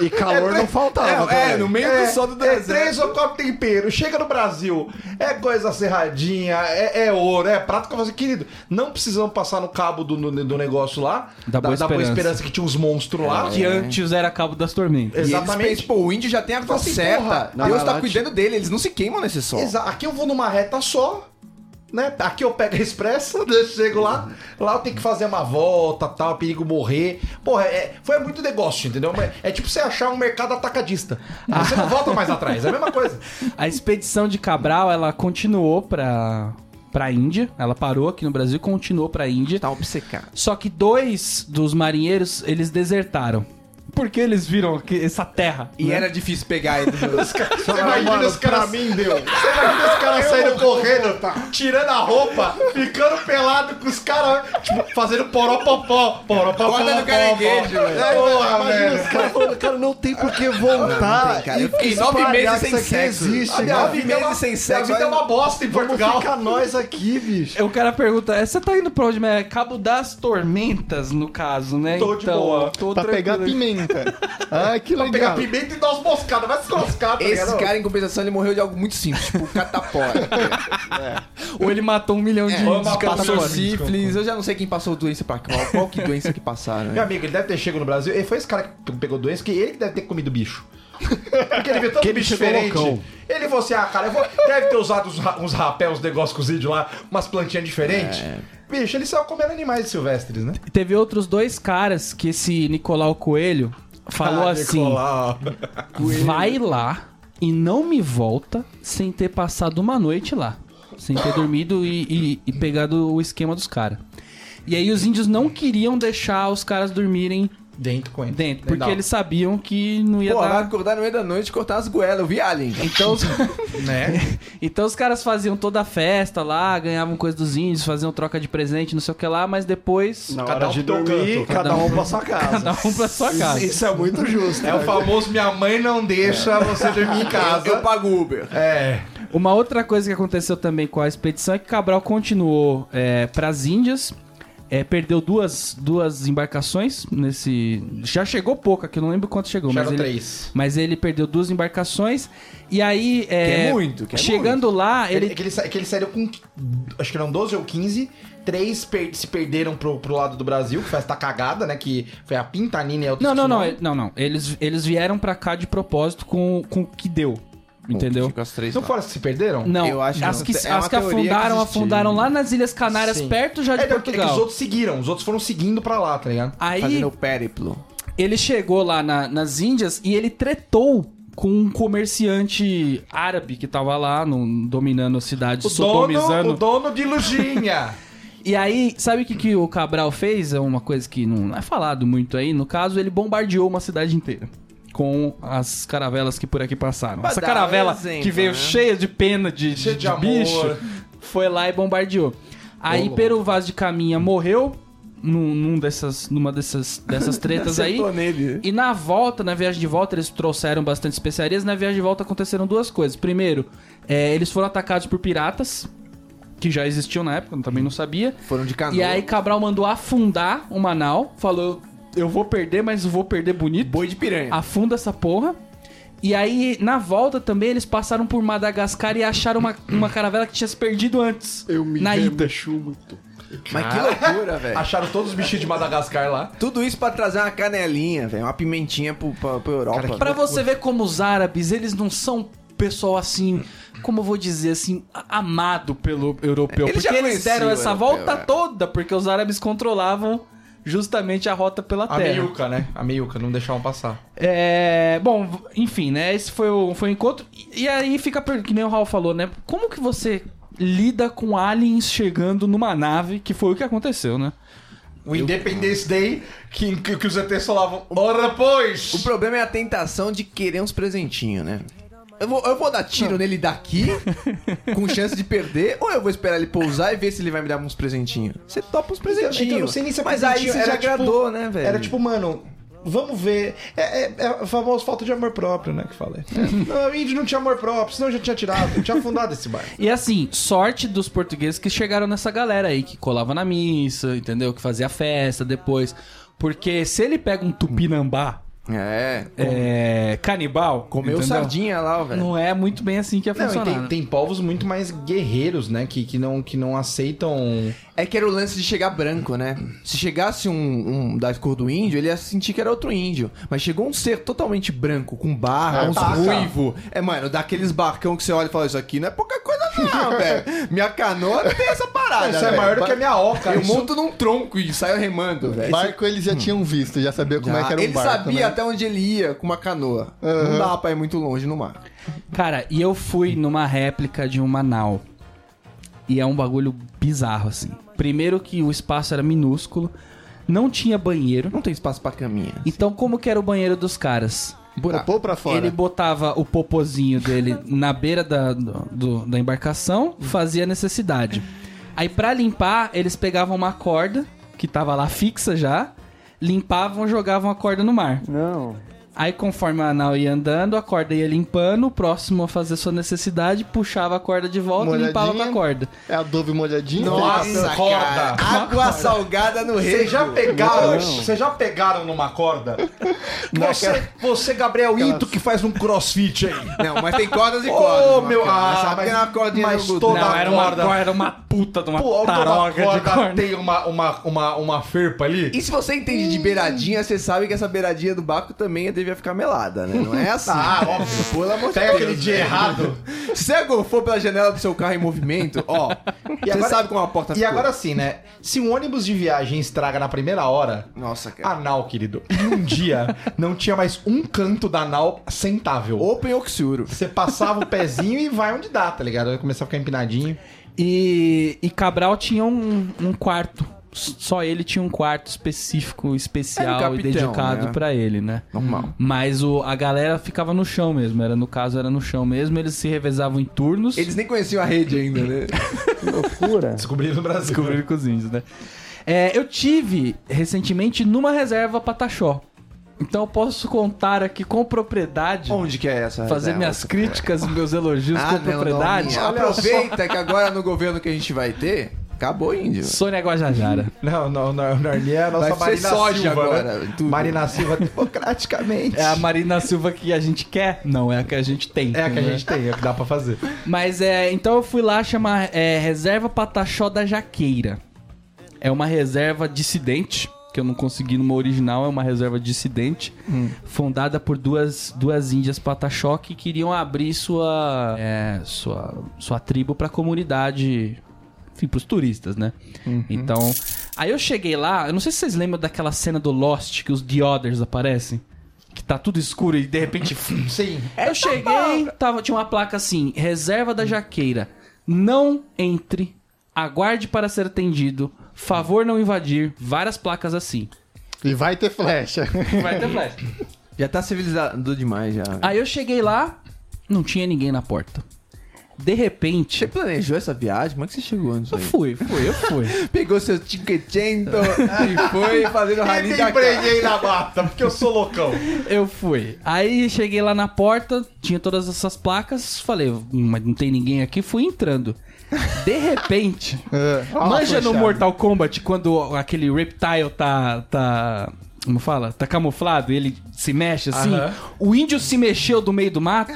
E calor não faltava.
É, é, no meio do sol do
é
deserto.
três ou quatro temperos. Chega no Brasil, é coisa serradinha, é, é ouro, é prato que eu assim, querido, não precisamos passar no cabo do, do, do negócio lá,
Da Boa Esperança.
que tinha uns monstros lá.
Que antes era Cabo das Tormentas.
Exatamente.
Eles pô, o índio já tem a
Fala
coisa
assim,
certa. Deus tá cuidando dele, eles não se queimam nesse sol.
Exa aqui eu vou numa reta só, né? Aqui eu pego a expressa, eu chego lá, lá eu tenho que fazer uma volta, tal, perigo morrer. Porra, é, foi muito negócio, entendeu? É tipo você achar um mercado atacadista. Aí Você não volta mais atrás, é a mesma coisa.
A expedição de Cabral, ela continuou pra, pra Índia. Ela parou aqui no Brasil e continuou pra Índia.
Tá obcecado.
Só que dois dos marinheiros, eles desertaram. Por que eles viram que- essa terra.
E
né?
era difícil pegar.
Você imagina os caras.
mim deu.
Você imagina os caras saindo correndo, tirando a roupa, ficando pelado com os caras, tipo, fazendo poropopó. Poropopó.
Corda no caranguejo, velho.
Porra,
Imagina
velho.
os caras falando, cara, não tem por que voltar.
tem, cara. Eu fiquei nove meses sem sexo.
existe,
A é uma-
meses sem
minha
sexo,
vida é uma bosta em
Vamos
Portugal.
ficar nós aqui, bicho.
O cara pergunta, "É, você tá indo pra onde? É Cabo das Tormentas, no caso, né?
Tô de boa.
tô
Pra pegar
tranquilo.
pimenta. Ah, que
Pegar
legal.
pimenta e dar umas moscadas. Vai se lascar, tá
Esse
ligado?
cara, em compensação, ele morreu de algo muito simples, tipo catapora.
Ou ele matou um milhão de
É,
índios
índios.
sífilis, eu já não sei quem passou doença pra qual, qual que doença que passaram.
Meu
né?
amigo, ele deve ter chegado no Brasil. E foi esse cara que pegou doença, que ele que deve ter comido bicho. Porque ele vê
Que ele
bicho diferente.
loucão.
Ele falou assim: ah, cara, eu vou... deve ter usado uns, ra- uns rapéus, uns negócios cozidos lá, umas plantinhas diferentes. Bicho, ele saiu comendo animais silvestres, né?
Teve outros dois caras que esse Nicolau Coelho falou
Ah,
assim:
Nicolau.
vai lá e não me volta sem ter passado uma noite lá. Sem ter dormido e, e- e pegado o esquema dos caras. E aí os índios não queriam deixar os caras dormirem
Dentro com ele.
dentro, porque
Legal.
eles sabiam que não ia
Pô, vai
dar.
acordar no meio da noite e cortar as goelas, eu vi Alien.
Então os,
Né?
então os caras faziam toda a festa lá, ganhavam coisa dos índios, faziam troca de presente, não sei o que lá, mas depois
Na
Cada
hora
um
de dormir,
canto.
cada um pra sua casa.
cada um pra sua casa.
Isso é muito justo.
É o
né?
famoso minha mãe não deixa você dormir em casa.
Eu, eu pago Uber.
É.
Uma outra coisa que aconteceu também com a expedição é que Cabral continuou é, para as Índias, é, perdeu duas, duas embarcações nesse. Já chegou pouco aqui, eu não lembro quanto chegou,
Já
mas
eram
ele,
três.
mas ele perdeu duas embarcações. E aí. É,
Que é muito, que é
chegando lá,
Ele, é que, ele, sa- que ele saiu com. Acho que eram 12 ou 15. Três per- se perderam pro, pro lado do Brasil, que foi esta cagada, né? Que foi a Pintanina e a
Não, não, não, não, não. Eles, eles vieram pra cá de propósito com, com o que deu. Entendeu?
As três
Não
lá.
foram as que se perderam?
Não,
Eu acho que
as
não.
que,
É
as que
teoria que
afundaram, afundaram lá nas Ilhas Canárias,
Sim.
perto já de
é, não, é que
Portugal.
os outros seguiram, os outros foram seguindo pra lá, tá ligado?
Aí
Fazendo o périplo.
ele chegou lá na- nas Índias e ele tretou com um comerciante árabe que tava lá no- dominando a cidade,
O dono,
sodomizando.
o dono de Lujinha.
E aí, sabe o que, que o Cabral fez? É uma coisa que não é falado muito aí. No caso, ele bombardeou uma cidade inteira. Com as caravelas que por aqui passaram.
Pra
Essa caravela
um exemplo,
que veio
né?
cheia de pena de, de,
de
de bicho foi lá e bombardeou. Aí Pero Vaz de Caminha morreu num, num dessas, numa dessas, dessas tretas aí.
Nele.
E na volta, na viagem de volta, eles trouxeram bastante especiarias. Na viagem de volta aconteceram duas coisas. Primeiro, é, eles foram atacados por piratas, que já existiam na época, eu também não sabia.
Foram de canoa.
E aí Cabral mandou afundar o Manau, falou: Eu vou perder, mas eu vou perder bonito.
Boi de piranha.
Afunda essa porra. E aí, na volta também, eles passaram por Madagascar e acharam uma, uma caravela que tinha se perdido antes.
Eu me
na ida.
rebaixo muito.
Mas que loucura, velho.
Acharam todos os bichinhos de Madagascar lá.
Tudo isso pra trazer uma canelinha, velho. Uma pimentinha pro, pra, pra Europa.
Cara, que
Pra você ver como os árabes, eles não são pessoal assim, como eu vou dizer assim, amado pelo europeu.
Eles já
porque eles deram essa
europeu,
volta
é.
toda, porque os árabes controlavam justamente a rota pela
A
terra.
meiuca, né? A meiuca, não deixavam passar.
É, bom, enfim, né? Esse foi o, foi o encontro. E, e aí fica, a que nem o Raul falou, né? Como que você lida com aliens chegando numa nave, que foi o que aconteceu, né?
O Independence Day, que, que, que os ETs falavam, ora pois!
O problema é a tentação de querer uns presentinhos, né? Eu vou, eu vou dar tiro nele daqui, com chance de perder, ou eu vou esperar ele pousar e ver se ele vai me dar uns presentinhos? Você topa uns presentinhos.
Então, não nem se é
Mas aí você já
era tipo-
agradou, né, velho?
Era tipo, mano, vamos ver. É, é, é a famosa falta de amor próprio, né? Que falei. não, o índio não tinha amor próprio, senão eu já tinha tirado, tinha afundado esse barco.
E assim, sorte dos portugueses que chegaram nessa galera aí, que colava na missa, entendeu? Que fazia festa depois. Porque se ele pega um tupinambá
É.
é, canibal,
Comeu
entendeu?
sardinha lá, velho.
Não é muito bem assim que ia
Não,
funcionar.
tem,
né?
tem povos muito mais guerreiros, né? Que, que, não, que não aceitam.
É que era o lance de chegar branco, né? Se chegasse um, um da cor do índio, ele ia sentir que era outro índio. Mas chegou um ser totalmente branco, com barra,
É,
uns
taca.
ruivo. É, mano, daqueles barcão que você olha e fala, isso aqui não é pouca coisa não, velho. Minha canoa não tem essa parada,
Isso é
velho.
maior do que a minha oca.
Eu
isso-
monto num tronco e saio remando, velho.
Barco eles já tinham visto, já sabia como é que era um
ele
barco.
sabia
né?
Até onde ele ia com uma canoa.
Aham.
Não dá pra ir muito longe no mar.
Cara, e eu fui numa réplica de uma nau. E é um bagulho bizarro, assim. Primeiro que o espaço era minúsculo. não tinha banheiro.
Não tem espaço pra caminha.
Então, como que era o banheiro dos caras?
Popô pra fora.
Ele botava o popozinho dele na beira da, do- da embarcação, fazia necessidade. Aí, pra limpar, eles pegavam uma corda, que tava lá fixa já, limpavam, jogavam a corda no mar.
Não.
Aí, conforme a nau ia andando, a corda ia limpando, o próximo a fazer sua necessidade, puxava a corda de volta e limpava com a
Molhadinha.
corda.
É adobe molhadinho?
Nossa, corda.
Água salgada no rei.
Vocês já pegaram, vocês já pegaram numa corda? Você, você Gabriel Ito, que faz um crossfit aí.
Não, mas tem cordas e
Ô,
cordas. numa
meu,
cama.
ah,
Sabe
mas-
que é uma cordinha
mas toda
Não, era uma,
corda-
era uma puta de uma
Pô,
taroga de
corda
corda.
tem uma, uma, uma, uma ferpa ali.
E se você entende de beiradinha, você sabe que essa beiradinha do Baco também devia ficar melada, né? Não é assim.
Ah, óbvio.
Pelo amor de
Pega aquele dia errado.
Se você agofou pela janela do seu carro em movimento, ó, você
agora-
sabe como a porta
E
ficou.
agora sim, né? Se um ônibus de viagem estraga na primeira hora,
Nossa, cara.
a nau, querido, em um dia não tinha mais um canto da nau sentável.
Open Oxuro.
Você passava o pezinho e vai onde dá, tá ligado? Aí começava a ficar empinadinho.
E, e Cabral tinha um, um quarto. Só ele tinha um quarto específico, especial
Era o
e
capitão,
dedicado
né?
pra ele, né?
Normal.
Mas o, a galera ficava no chão mesmo. Era, no caso, era no chão mesmo. Eles se revezavam em turnos.
Eles nem conheciam a rede ainda, né?
Descobriram no Brasil.
descobriram com os índios, né? É, eu tive recentemente numa reserva Pataxó. Então eu posso contar aqui com propriedade,
Onde que é essa?
fazer
reserva?
minhas críticas, meus elogios
Ah,
com
não,
propriedade.
Aproveita que agora no governo que a gente vai ter, acabou índio.
Sônia Guajajara.
Não, não, não, Narnia é a nossa
Vai
Marina
soja
Silva,
agora,
né? Marina Silva democraticamente.
É a Marina Silva que a gente quer? Não, é a que a gente tem.
É a que a
né?
gente tem, é o que dá pra fazer.
Mas é, então eu fui lá chamar é, Reserva Pataxó da Jaqueira. É uma reserva dissidente, que eu não consegui numa original, é uma reserva dissidente, fundada por duas, duas índias Pataxó que queriam abrir sua, é, sua, sua tribo pra comunidade, enfim, pros turistas, né? Então, aí eu cheguei lá, eu não sei se vocês lembram daquela cena do Lost que os The Others aparecem. Que tá tudo escuro e de repente
Sim.
eu cheguei, tava, tinha uma placa assim: reserva da jaqueira. Não entre, aguarde para ser atendido, favor não invadir. Várias placas assim.
E vai ter flecha.
Vai ter flash.
Já tá civilizado demais já.
Aí eu cheguei lá, não tinha ninguém na porta. De repente.
Você planejou essa viagem? Como é que você chegou nisso
Eu
aí?
fui, fui, eu fui.
Pegou seu tiquetento e foi fazendo o rally da casa.
na bata, porque eu sou loucão.
Eu fui. Aí cheguei lá na porta, tinha todas essas placas, falei, "Hum, mas não tem ninguém aqui, fui entrando. De repente,
É.
Manja no. Mortal Kombat quando aquele reptile tá. tá. Como fala? Tá camuflado e ele se mexe assim.
Aham.
O índio se mexeu do meio do mato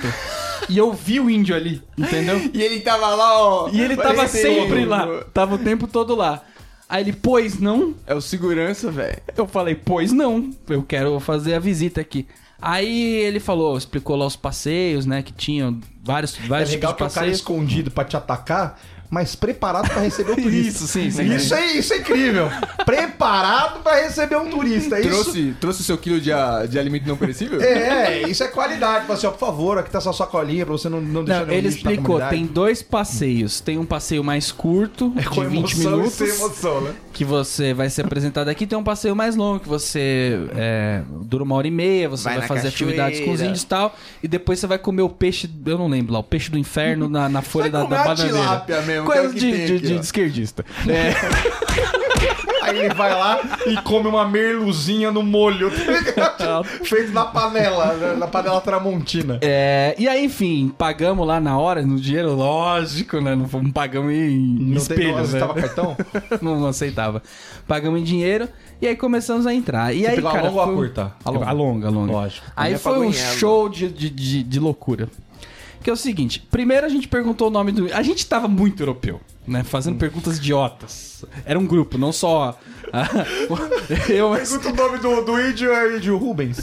e eu vi o índio ali, entendeu?
E ele tava lá, ó.
E ele tava
parecendo-
sempre lá. Tava o tempo todo lá. Aí ele, pois não.
É o segurança, velho.
Eu falei, pois não. Eu quero fazer a visita aqui. Aí ele falou, explicou lá os passeios, né? Que tinham vários,
É
vários
legal
tipos
que é
de
o cara
passeios.
escondido pra te atacar, mas preparado pra receber o turista.
Isso, sim, sim.
Isso é, isso é incrível. preparado pra receber um turista. Isso,
Trouxe, trouxe o seu quilo de, a- de alimento não perecível?
é, isso é qualidade. Fala assim, ó, por favor, aqui tá sua sacolinha pra você não, não deixar
Não, ele explicou, tem dois passeios. Tem um passeio mais curto, de
Com
20
emoção e
minutos,
sem emoção, né?
que você vai ser apresentado aqui. Tem um passeio mais longo, que você é, dura uma hora e meia, você
Vai
vai, fazer atividades com os
cachoeira.
índios e tal. E depois você vai comer o peixe, eu não lembro lá, o peixe do inferno na, na folha da,
comer
da
a
bananeira.
tilápia mesmo, que é o
Coisa
que
de,
tem
de-
aqui,
de esquerdista. É,
Aí ele vai lá e come uma merluzinha no molho, tá ligado? Feito na panela, na- na panela tramontina.
é, e aí, enfim, pagamos lá na hora, no dinheiro, lógico, né? Não, fomos- pagamos em,
Não
espelho,
tem,
né?
você tava cartão?
não, não aceitava. Pagamos em dinheiro e aí começamos a entrar. E
Você
aí,
pegou a
cara,
longa ou a
foi
curta? A
A
longa.
longa, a longa.
Lógico.
Aí foi um show de, de, de, de loucura. Que é o seguinte, primeiro a gente perguntou o nome do... A gente tava muito europeu, né? Fazendo perguntas idiotas. Era um grupo, não só... eu, mas...
Pergunta o nome do, do índio é índio Rubens.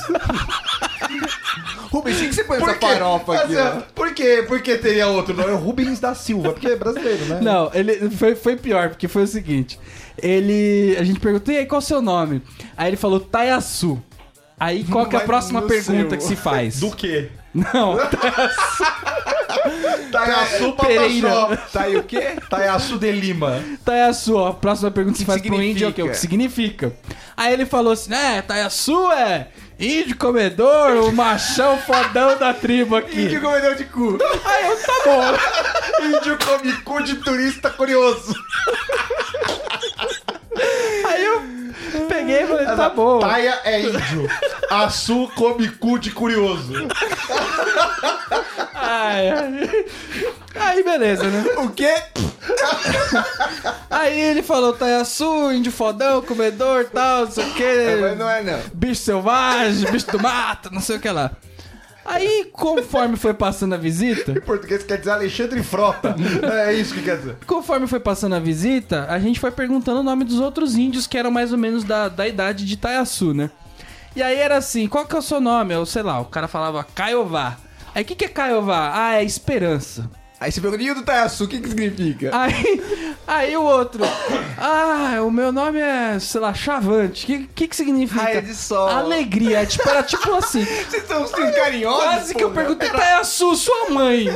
Rubens, o que você põe essa farofa aqui,
Mas,
ó?
é, por quê? Por que teria outro nome? É o Rubens da Silva, porque é brasileiro, né?
Não, ele foi, foi pior, porque foi o seguinte. Ele. A gente perguntou, e aí, qual é o seu nome? Aí ele falou Taiaçu. Aí qual que é a próxima pergunta
seu.
que se faz?
Do quê?
Não,
Taiaçu
Pereira.
Pataxó.
Tá aí o quê?
Taiaçu de Lima.
Taiaçu, ó, a próxima pergunta que você
que
faz pro índio é o quê? O que significa? Aí ele falou assim, né, Taiaçu é índio comedor, o machão fodão da tribo aqui.
Índio comedor de cu.
Aí eu, tá bom.
Índio come cu de turista curioso.
Aí eu peguei e falei, tá bom.
Taia é índio. Açu come cu de curioso.
Ai, ai. Aí beleza, né?
O quê?
Aí ele falou, Taiaçu, índio fodão, comedor, tal, não sei o quê.
Mas não é não.
bicho selvagem, bicho do mato, não sei o que lá. Aí, conforme foi passando a visita,
Em português quer dizer Alexandre Frota. É isso que quer dizer.
conforme foi passando a visita, a gente foi perguntando o nome dos outros índios que eram mais ou menos da, da idade de Taiaçu, né? E aí era assim, qual que é o seu nome? Eu sei lá, o cara falava Caiová. Aí o que, que é Caiová? Ah, é esperança.
Aí você pergunta, e o do Taiaçu, o que que significa?
Aí, aí o outro, ah, o meu nome é, sei lá, Chavante. O que, que, que significa?
Raia de sol.
Alegria. Tipo, era tipo assim.
Vocês estão sendo carinhosos?
Quase que eu perguntei, Taiaçu, sua mãe.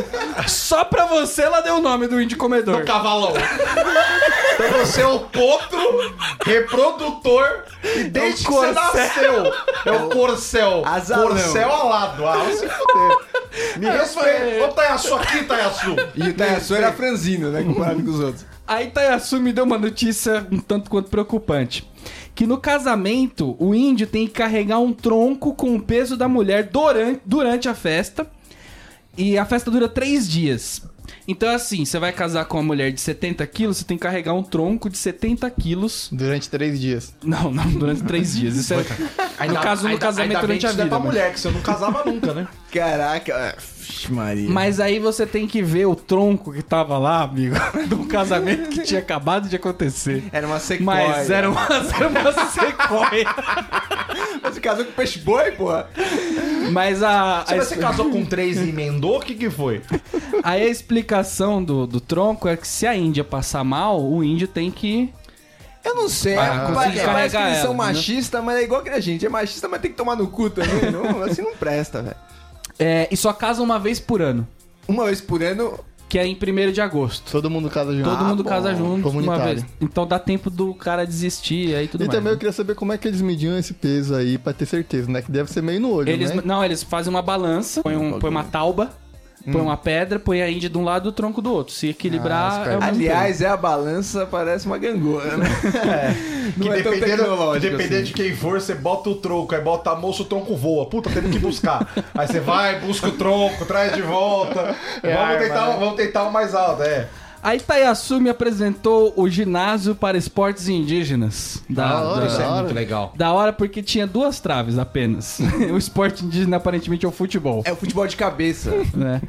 Só pra você ela deu o nome do índio comedor.
Cavalão. Então você é o potro reprodutor e desde
É o
que você nasceu. É o corcel.
Azarão.
Corcel alado. Ah, se fuder. Me respeita. Ô, Taiaçu aqui, Taiaçu.
E o Taiaçu era franzino, né? Comparado com os outros.
Aí Taiaçu me deu uma notícia um tanto quanto preocupante. Que no casamento, o índio tem que carregar um tronco com o peso da mulher durante, durante a festa. E a festa dura três dias. Então, assim, você vai casar com uma mulher de 70 quilos, você tem que carregar um tronco de 70 quilos.
Durante três dias.
Não, não, durante três dias. Isso é. no caso, no
ainda-
casamento
ainda
durante
que
a
é
vida.
pra
mas-
mulher, que você não casava nunca, né?
Caraca. Vixe, Maria.
Mas aí você tem que ver o tronco que tava lá, amigo, do casamento que tinha acabado de acontecer.
Era uma sequoia.
Mas era uma, era uma sequoia.
Você casou com peixe boi, porra?
Mas a,
Se
a,
você casou com três e emendou, o que que foi?
aí a explicação do, do tronco é que se a Índia passar mal, o índio tem que.
Eu não sei.
Ah,
é,
consegui
parece que eles são
né?
machistas, mas é igual que a gente. É machista, mas tem que tomar no cu também. Não, assim não presta, velho.
É, e só casa uma vez por ano,
Uma vez por ano.
que é em 1 de agosto.
Todo mundo casa junto.
Todo mundo casa junto uma
Comunitário.
vez. Então dá tempo do cara desistir aí tudo
E
mais.
também eu
né?
queria saber como é que eles mediam esse peso aí pra ter certeza, né? Que deve ser meio no olho,
Eles,
né?
não, eles fazem uma balança, põe, um, põe uma tauba, põe uma pedra, põe a Índia de um lado e o tronco do outro. Se
Ah,
equilibrar,
esperto.
é
Aliás, é a balança, parece uma gangorra, né?
Que
Não é tão
dependendo,
tecnológico
dependendo
assim.
de quem for, você bota o tronco, aí bota a moça, o tronco voa. Puta, temos que buscar. Aí você vai, busca o tronco, traz de volta. vamos, tentar, vamos tentar o mais alto, é.
Tempo. Aí Taiaçu me apresentou o ginásio para esportes indígenas. Da,
Da hora,
da-
Isso é
da hora.
muito legal.
da hora porque tinha duas traves apenas. o esporte indígena aparentemente é o futebol.
É o futebol de cabeça.
né?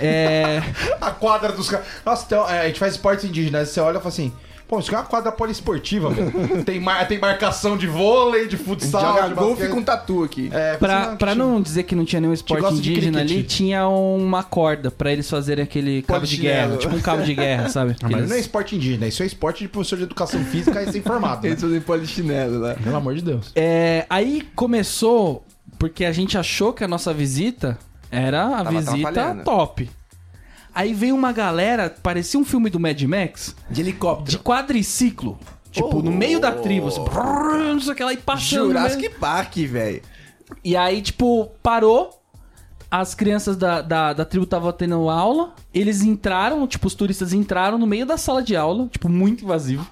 É,
A quadra dos caras. Nossa, então, é, a gente faz esportes indígenas. Você olha e fala assim. Pô, isso aqui é uma quadra poliesportiva, velho. Tem, mar- tem marcação de vôlei, de futsal,
Joga
de
golfe com tatu aqui.
É,
pra,
você
pra não dizer que não tinha nenhum esporte indígena ali, tinha uma corda pra eles fazerem aquele cabo de guerra. Tipo um cabo de guerra, sabe?
Ah, mas não é esporte indígena, isso é esporte de professor de educação física recém-formado. Né?
Eles fazem polichinelo lá.
Pelo amor de Deus.
É, aí começou porque a gente achou que a nossa visita era a
Tava
visita top. Aí veio uma galera, parecia um filme do Mad Max,
De
de
helicóptero.
quadriciclo. Tipo, no meio da tribo, assim, brrr, não sei o que lá, e passando. no
Jurassic
meio.
Park, velho.
E aí, tipo, parou. As crianças da, da, da tribo estavam tendo aula. Eles entraram, tipo, os turistas entraram no meio da sala de aula, tipo, muito invasivo.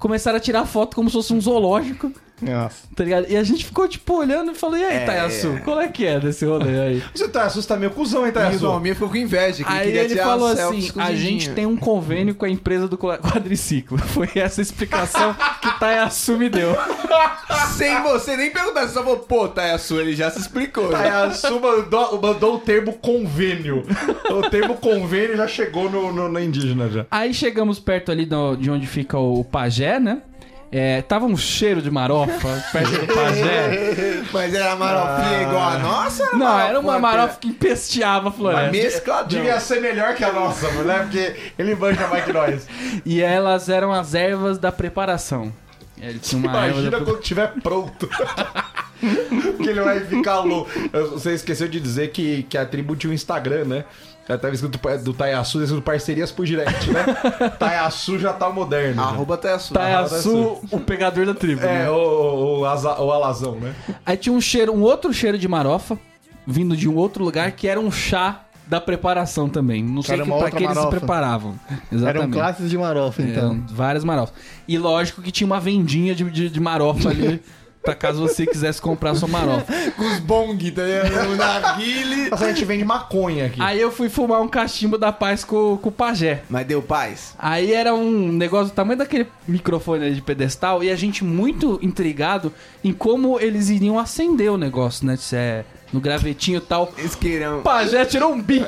Começaram a tirar foto como se fosse um zoológico.
Nossa.
Tá ligado? E a gente ficou, tipo, olhando e falou, e aí,
É.
Taiaçu, qual é que é desse rolê aí?
Você tá assusta meio cuzão, hein,
E o? Almir ficou com inveja. Que
aí
queria
ele falou assim, a gente tem um convênio com a empresa do quadriciclo. Foi essa a explicação que Taiaçu me deu.
Sem você nem perguntar, você só falou, pô, Taiaçu, ele já se explicou. né?
Taiaçu mandou, mandou o termo convênio. O termo convênio já chegou no, no, no indígena já.
Aí chegamos perto ali do- de onde fica o, o pajé, né? É, tava um cheiro de marofa perto do pajé.
Mas era marofinha igual a nossa? ou
Não, era uma marofa que empesteava a floresta.
Mescladão.
Devia ser melhor que a nossa, né? Porque ele manja mais que nós.
E elas eram as ervas da preparação. Ele tinha uma erva
Imagina
da...
quando estiver pronto. que ele vai ficar louco. Você esqueceu de dizer que, que a tribo tinha um Instagram, né? Já tava escrito do Taiaçu, escrito parcerias por direct, né? Taiaçu já tá moderno. já.
Arroba a sua.
Taiaçu, o pegador da tribo.
É,
né?
o, o, o, aza- o alazão, né?
Aí tinha um cheiro, um outro cheiro de marofa, vindo de um outro lugar, que era um chá da preparação também. Não sei que, pra que eles se
marofa.
preparavam.
Eram
Exatamente.
classes de marofa, então.
Eram várias marofas. E lógico que tinha uma vendinha de, de, de marofa ali, pra caso você quisesse comprar sua marofa.
Com os bong, tá ligado? O narguile.
Mas a gente vende maconha aqui.
Aí eu fui fumar um cachimbo da paz com, com o pajé.
Mas deu paz.
Aí era um negócio do tamanho daquele microfone ali de pedestal e a gente muito intrigado em como eles iriam acender o negócio, né? Se é no gravetinho e tal.
Isqueirão.
Pajé tirou um bico.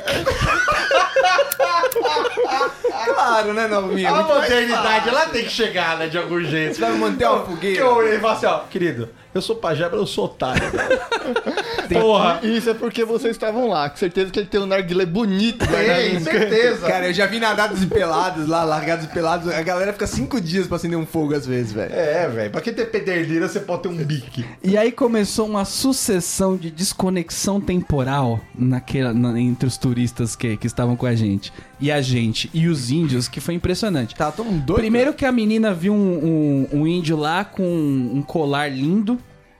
Claro, né, novinha?
A modernidade, ela tem que chegar, né, de algum jeito.
Você vai manter uma
Que
fogueira.
eu olhei e falei assim, ó, querido, eu sou pajé, mas eu sou otário. Porra.
E Isso é porque vocês estavam lá. Com certeza que ele tem um narguilé bonito. guardado
Tem,
no-
certeza.
Cara, eu já vi nadados e pelados lá, largados e pelados. A galera fica cinco dias pra acender um fogo às vezes, velho.
É, velho, pra quem ter pederneira, você pode ter um bique.
E aí começou uma sucessão de desconexão temporal naquela, na- entre os turistas que, que estavam com a gente. E a gente. E os índios, que foi impressionante.
Tá todo mundo doido.
Primeiro que a menina viu um, um- um índio lá com um colar lindo.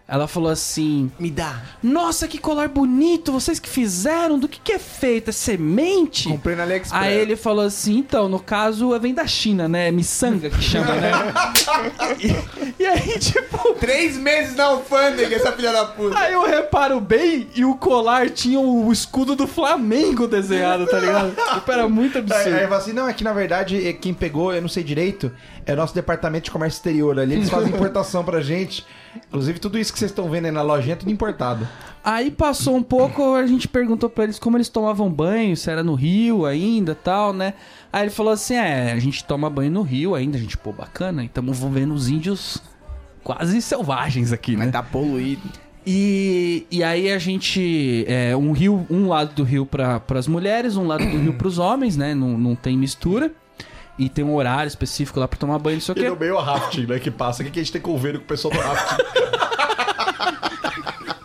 Ela falou assim:
Me dá.
Nossa, que colar bonito! Vocês que fizeram? Do que, que é feito? É semente?
Comprei na AliExpress.
Aí ele falou assim, então, no caso, vem da China, né? Miçanga que chama, né? e, e aí, tipo,
Três meses na alfândega, essa filha da puta.
aí eu reparo bem e o colar tinha o escudo do Flamengo desenhado, tá ligado? Tipo, era muito
Aí, aí
absurdo.
fala assim, não, é que na verdade é, quem pegou, eu não sei direito, é o nosso departamento de comércio exterior ali. Eles fazem importação pra gente. Inclusive, tudo isso que vocês estão vendo aí na lojinha é tudo importado.
Aí passou um pouco, a gente perguntou pra eles como eles tomavam banho, se era no rio ainda tal, né? Aí ele falou assim: é, a gente toma banho no rio ainda, a gente, pô, bacana, e estamos vendo os índios quase selvagens aqui, né?
Mas tá poluído.
E, e aí a gente. É, um rio, um lado do rio para as mulheres, um lado do rio para os homens, né? Não, não tem mistura. E tem um horário específico lá pra tomar banho, não sei o
E
quê.
no meio o rafting, né, que passa. O que a gente tem convênio com o pessoal do rafting?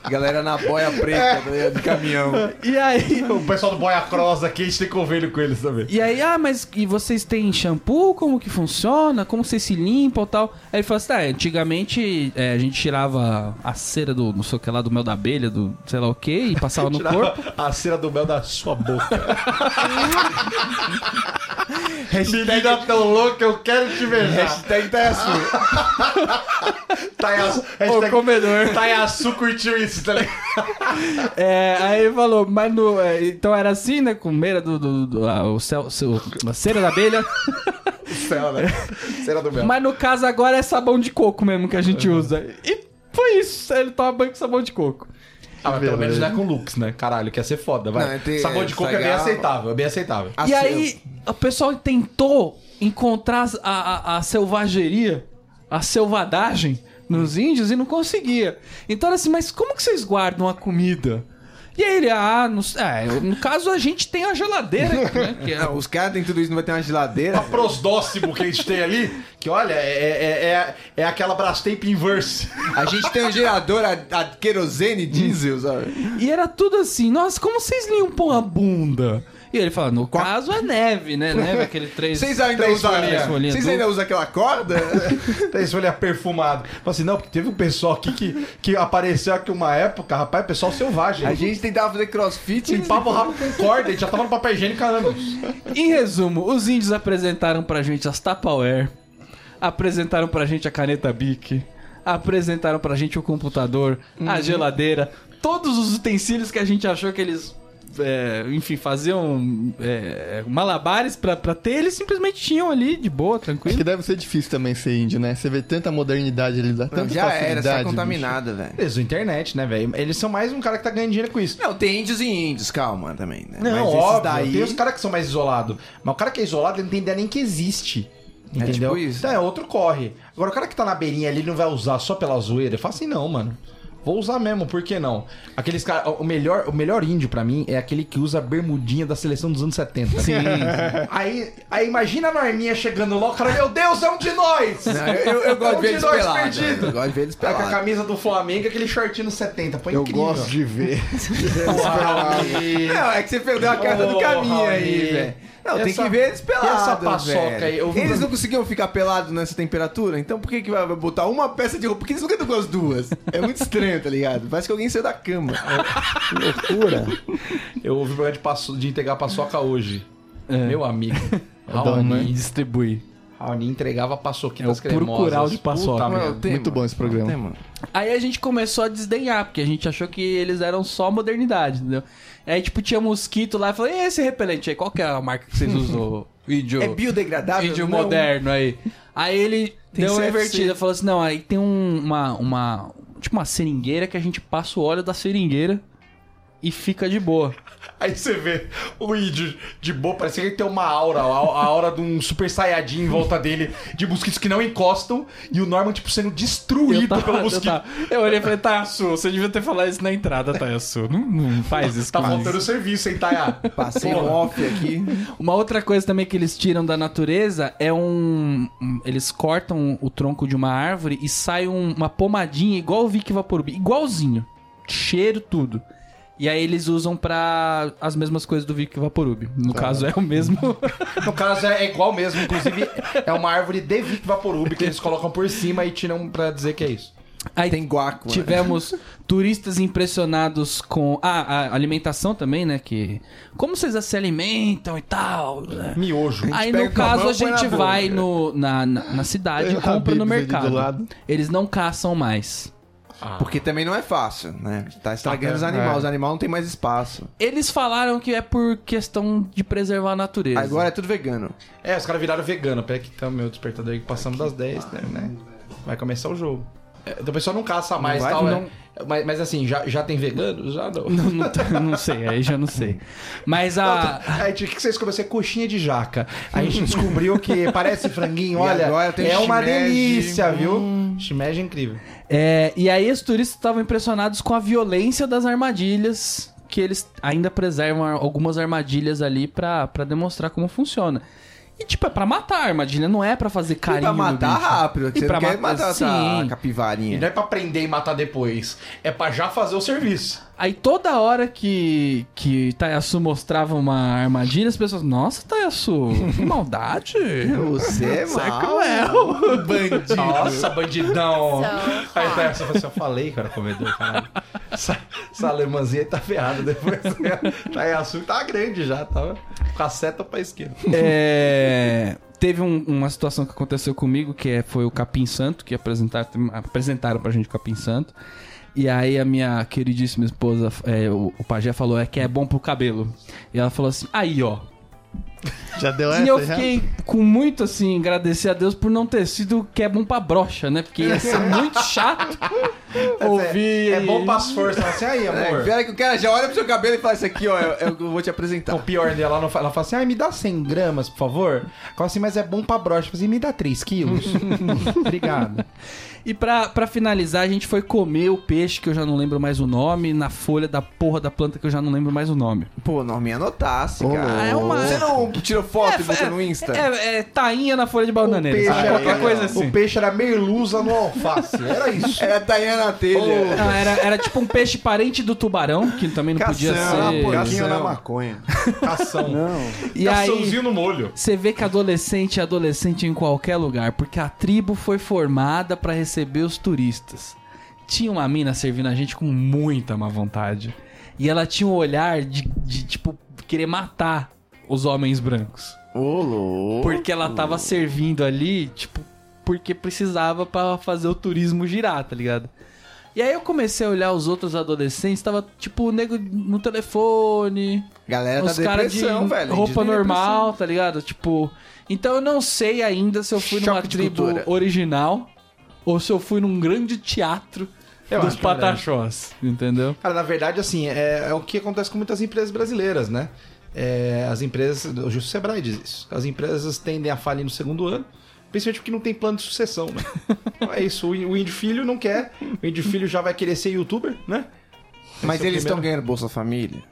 Galera na boia preta ligado? de caminhão.
E aí.
o pessoal do Boia Cross aqui, a gente tem convênio com eles também.
E aí, ah, mas e vocês têm shampoo? Como que funciona? Como vocês se limpam e tal? Aí ele falou assim: tá, antigamente é, a gente tirava a cera do, não sei o que lá, do mel da abelha, do sei lá o que, e passava no corpo.
a cera do mel da sua boca. Menina tão louca, eu quero te beijar.
Hashtag.
Taiaçu,
Ô,
hashtag
comedor.
Taiaçu curtiu isso, tá ligado?
É, aí falou, mas no, é, então era assim, né? Com meira do, do, do- ah, o céu, a cera da abelha.
Céu, né? Cera do mel.
mas no caso agora é sabão de coco mesmo que a gente usa. E foi isso. Ele toma banho com sabão de coco.
Ah, mas pelo menos não é com Lux, né? Caralho, que ia ser foda, vai.
Não, tem-
Sabor de coco é bem aceitável, é bem aceitável.
E aí, o pessoal tentou encontrar a, a, a selvageria, a selvadagem nos índios e não conseguia. Então era assim, mas como que vocês guardam a comida? E aí ele, ah, no, é, no caso a gente tem a geladeira, né? Que é
Não, os caras têm tudo isso, não vai ter uma geladeira.
A prosdócimo que a gente tem ali, que olha, é, é, é, é aquela Brastemp inverse.
A gente tem um gerador a, a querosene diesel, sabe?
E era tudo assim, nossa, como vocês limpam a bunda? E ele fala, no caso a neve, né? Neve, aquele três.
Vocês ainda
três
usam, vocês ainda usam aquela corda?
Olho é perfumado. Fala assim, não, porque teve um pessoal aqui que, que apareceu aqui uma época, rapaz, pessoal selvagem.
A gente tentava fazer crossfit.
limpava o rabo com corda, a gente já tava no papel higiênico há anos.
Em resumo, os índios apresentaram pra gente as Tupperware, apresentaram pra gente a caneta Bic, apresentaram pra gente o computador, a geladeira, todos os utensílios que a gente achou que eles, é, enfim, faziam é, malabares pra, pra ter, eles simplesmente tinham ali de boa,
Acho
tranquilo.
que deve ser difícil também ser índio, né? Você vê tanta modernidade ali, dá tanta
já era, contaminada, velho.
Eles internet, né, velho? Eles são mais um cara que tá ganhando dinheiro com isso.
Não, tem índios e índios, calma também, né?
Não,
Mas
óbvio.
daí...
Tem os caras que são mais isolados. Mas o cara que é isolado, ele não tem ideia nem que existe. Entendeu?
tipo isso.
Então, é outro corre. Agora, o cara que tá na beirinha ali ele não vai usar só pela zoeira. Fala assim, não, mano. Vou usar mesmo, por que não? Aqueles caras. O melhor, o melhor índio pra mim é aquele que usa a bermudinha da seleção dos anos 70. Sim. aí, aí imagina a Norminha chegando lá, o cara, meu Deus, é um de nós!
Não, eu, eu, eu gosto
É um
de ver eles
nós
pelados.
perdido.
Eu gosto de ver eles
Tá com a
pelados.
camisa do Flamengo e aquele shortinho nos 70. Pô,
Eu
incrível.
gosto de ver.
Não, é que você perdeu a carta do
Ô,
caminho aí, velho. Não, tem
Essa-
que ver eles pelados,
essa paçoca
velho.
aí? Eu
Eles não conseguiam ficar pelados nessa temperatura, então por que que vai botar uma peça de roupa? Por que eles nunca estão com as duas? É muito estranho, tá ligado? Parece que alguém saiu da cama.
Loucura.
Eu ouvi o programa de, paço, de entregar paçoca hoje. Meu amigo.
Toma
Raoni.
e distribui.
Raoni entregava paçoquitas
É o puro
cremosas.
curau de paçoca.
Puta merda.
Muito bom esse programa.
Tem.
Aí a gente começou a desdenhar, porque a gente achou que eles eram só modernidade, entendeu? Aí, tipo, tinha mosquito lá, eu falei, e esse repelente aí, qual que é a marca que vocês usam? Vídeo,
É biodegradável?
vídeo
Não.
moderno aí. Aí ele
Tem
deu uma invertida, falou assim, não, aí tem um- uma, uma, tipo uma seringueira que a gente passa o óleo da seringueira e fica de boa.
Aí você vê o índio de boa, parece que ele tem uma aura, a, a aura de um super saiyajin em volta dele, de mosquitos que não encostam, e o Norman, tipo, sendo destruído
tava-
pelo
eu,
mosquito.
tava- eu olhei e falei, Tayasu, você devia ter falado isso na entrada, Tayasu. Não, não faz isso
Tá faltando serviço, hein, Taya?
Passei um off aqui.
Uma outra coisa também que eles tiram da natureza é um. um- eles cortam o tronco de uma árvore e sai um- uma pomadinha igual o Vic Vaporub. Igualzinho. Cheiro, tudo. E aí eles usam pra as mesmas coisas do Vic Vaporub. No caso é o mesmo.
No caso é igual mesmo, inclusive é uma árvore de Vic Vaporub que eles colocam por cima e tiram pra dizer que é isso.
Aí
Tem guaco, mano.
tivemos turistas impressionados com. Ah, a alimentação também, né? Que. Como vocês se alimentam e tal. né?
Miojo.
Aí no caso a gente vai no, na, na, na cidade e compra no mercado. Eles não caçam mais.
Porque também não é fácil, né? Tá estragando os
é.
animais. Os animais não tem mais espaço.
Eles falaram que é por questão de preservar a natureza.
Agora é tudo vegano.
É, os caras viraram vegano. Pera que tá o meu despertador aí que passamos das 10, né? né? Vai começar o jogo. É, então o pessoal não caça mais e
vai,
tal.
não.
é. Mas, mas assim, já, já tem vegano? Já não.
Não, não, não sei, aí já não sei. Mas a.
Aí, o que vocês começaram? Coxinha de jaca. A gente descobriu que parece franguinho,
E
olha.
agora tem
é uma
shimeji.
delícia, viu? Shimeji é incrível.
É, e aí os turistas estavam impressionados com a violência das armadilhas. Que eles ainda preservam algumas armadilhas ali pra demonstrar como funciona. E tipo, é pra matar a armadilha, não é pra fazer
E
carinho
pra
no
matar
bicho.
rápido.
E
Você
pra
não quer
matar-
matar essa
sim.
E
capivarinha.
não é pra prender e matar depois. É pra já fazer o serviço.
Aí toda hora que, que Tayasu mostrava uma armadilha, as pessoas, nossa, Tayasu, que maldade.
Você é
Você é cruel.
Bandido.
Nossa, bandidão. Aí tá essa assim, eu falei, cara, comedor, caralho. Essa, essa alemãzinha aí tá ferrada depois. Tá açúcar, tá grande já, tava com a seta pra esquerda.
É, teve um- uma situação que aconteceu comigo, que é- foi o Capim Santo, que apresentaram, apresentaram pra gente o Capim Santo. E aí a minha queridíssima esposa, é, o, o pajé, falou é que é bom pro cabelo. E ela falou assim, aí ó.
Já deu
E
essa?
eu
já?
fiquei com muito assim, agradecer a Deus por não ter sido que é bom pra brocha, né? Porque ia ser muito chato ouvir.
É bom pras forças. Ela assim, aí,
É,
amor.
pera que o cara já olha pro seu cabelo e fala isso aqui, ó, eu, eu vou te
O
apresentar.
pior dela, ela, não fala, ela fala assim, ai, me dá 100 gramas, por favor. Ela fala assim, mas é bom pra brocha. Eu falo assim, me dá 3 quilos. Obrigado.
E pra, pra finalizar, a gente foi comer o peixe, que eu já não lembro mais o nome, na folha da porra da planta, que eu já não lembro mais o nome.
Pô, Norminha anotasse,
Ô,
cara.
é uma-
Você não tirou foto e botou no Insta?
É, é tainha na folha de bananeira.
peixe
sabe?
era-
Qualquer coisa assim.
O peixe era merluza no alface. Era isso.
Era Taiana na telha.
Não, era, era tipo um peixe parente do tubarão, que também não podia
Cação,
ser.
pô,
Pouquinho na
Cação.
maconha.
Cação.
E aí,
Caçãozinho no molho.
você vê que adolescente é adolescente em qualquer lugar, porque a tribo foi formada pra receber os turistas. Tinha uma mina servindo a gente com muita má vontade. E ela tinha um olhar de, de, tipo, querer matar os homens brancos.
Ô, louco.
Porque ela tava servindo ali, tipo, porque precisava pra fazer o turismo girar, tá ligado? E aí eu comecei a olhar os outros adolescentes, tava tipo o nego no telefone,
Galera tá
os caras de
velho.
roupa normal, tá ligado? Tipo, então eu não sei ainda se eu fui numa
Choque de
tribo
cultura.
original ou se eu fui num grande teatro
Eu
dos
é
pataxós, entendeu?
Cara, na verdade, assim, é, é o que acontece com muitas empresas brasileiras, né? É, as empresas, o Justo Sebrae diz isso. As empresas tendem a falir no segundo ano Principalmente porque não tem plano de sucessão, né? Então é isso, o índio filho não quer, o índio filho já vai querer ser youtuber, né?
Mas
é
eles estão ganhando Bolsa Família?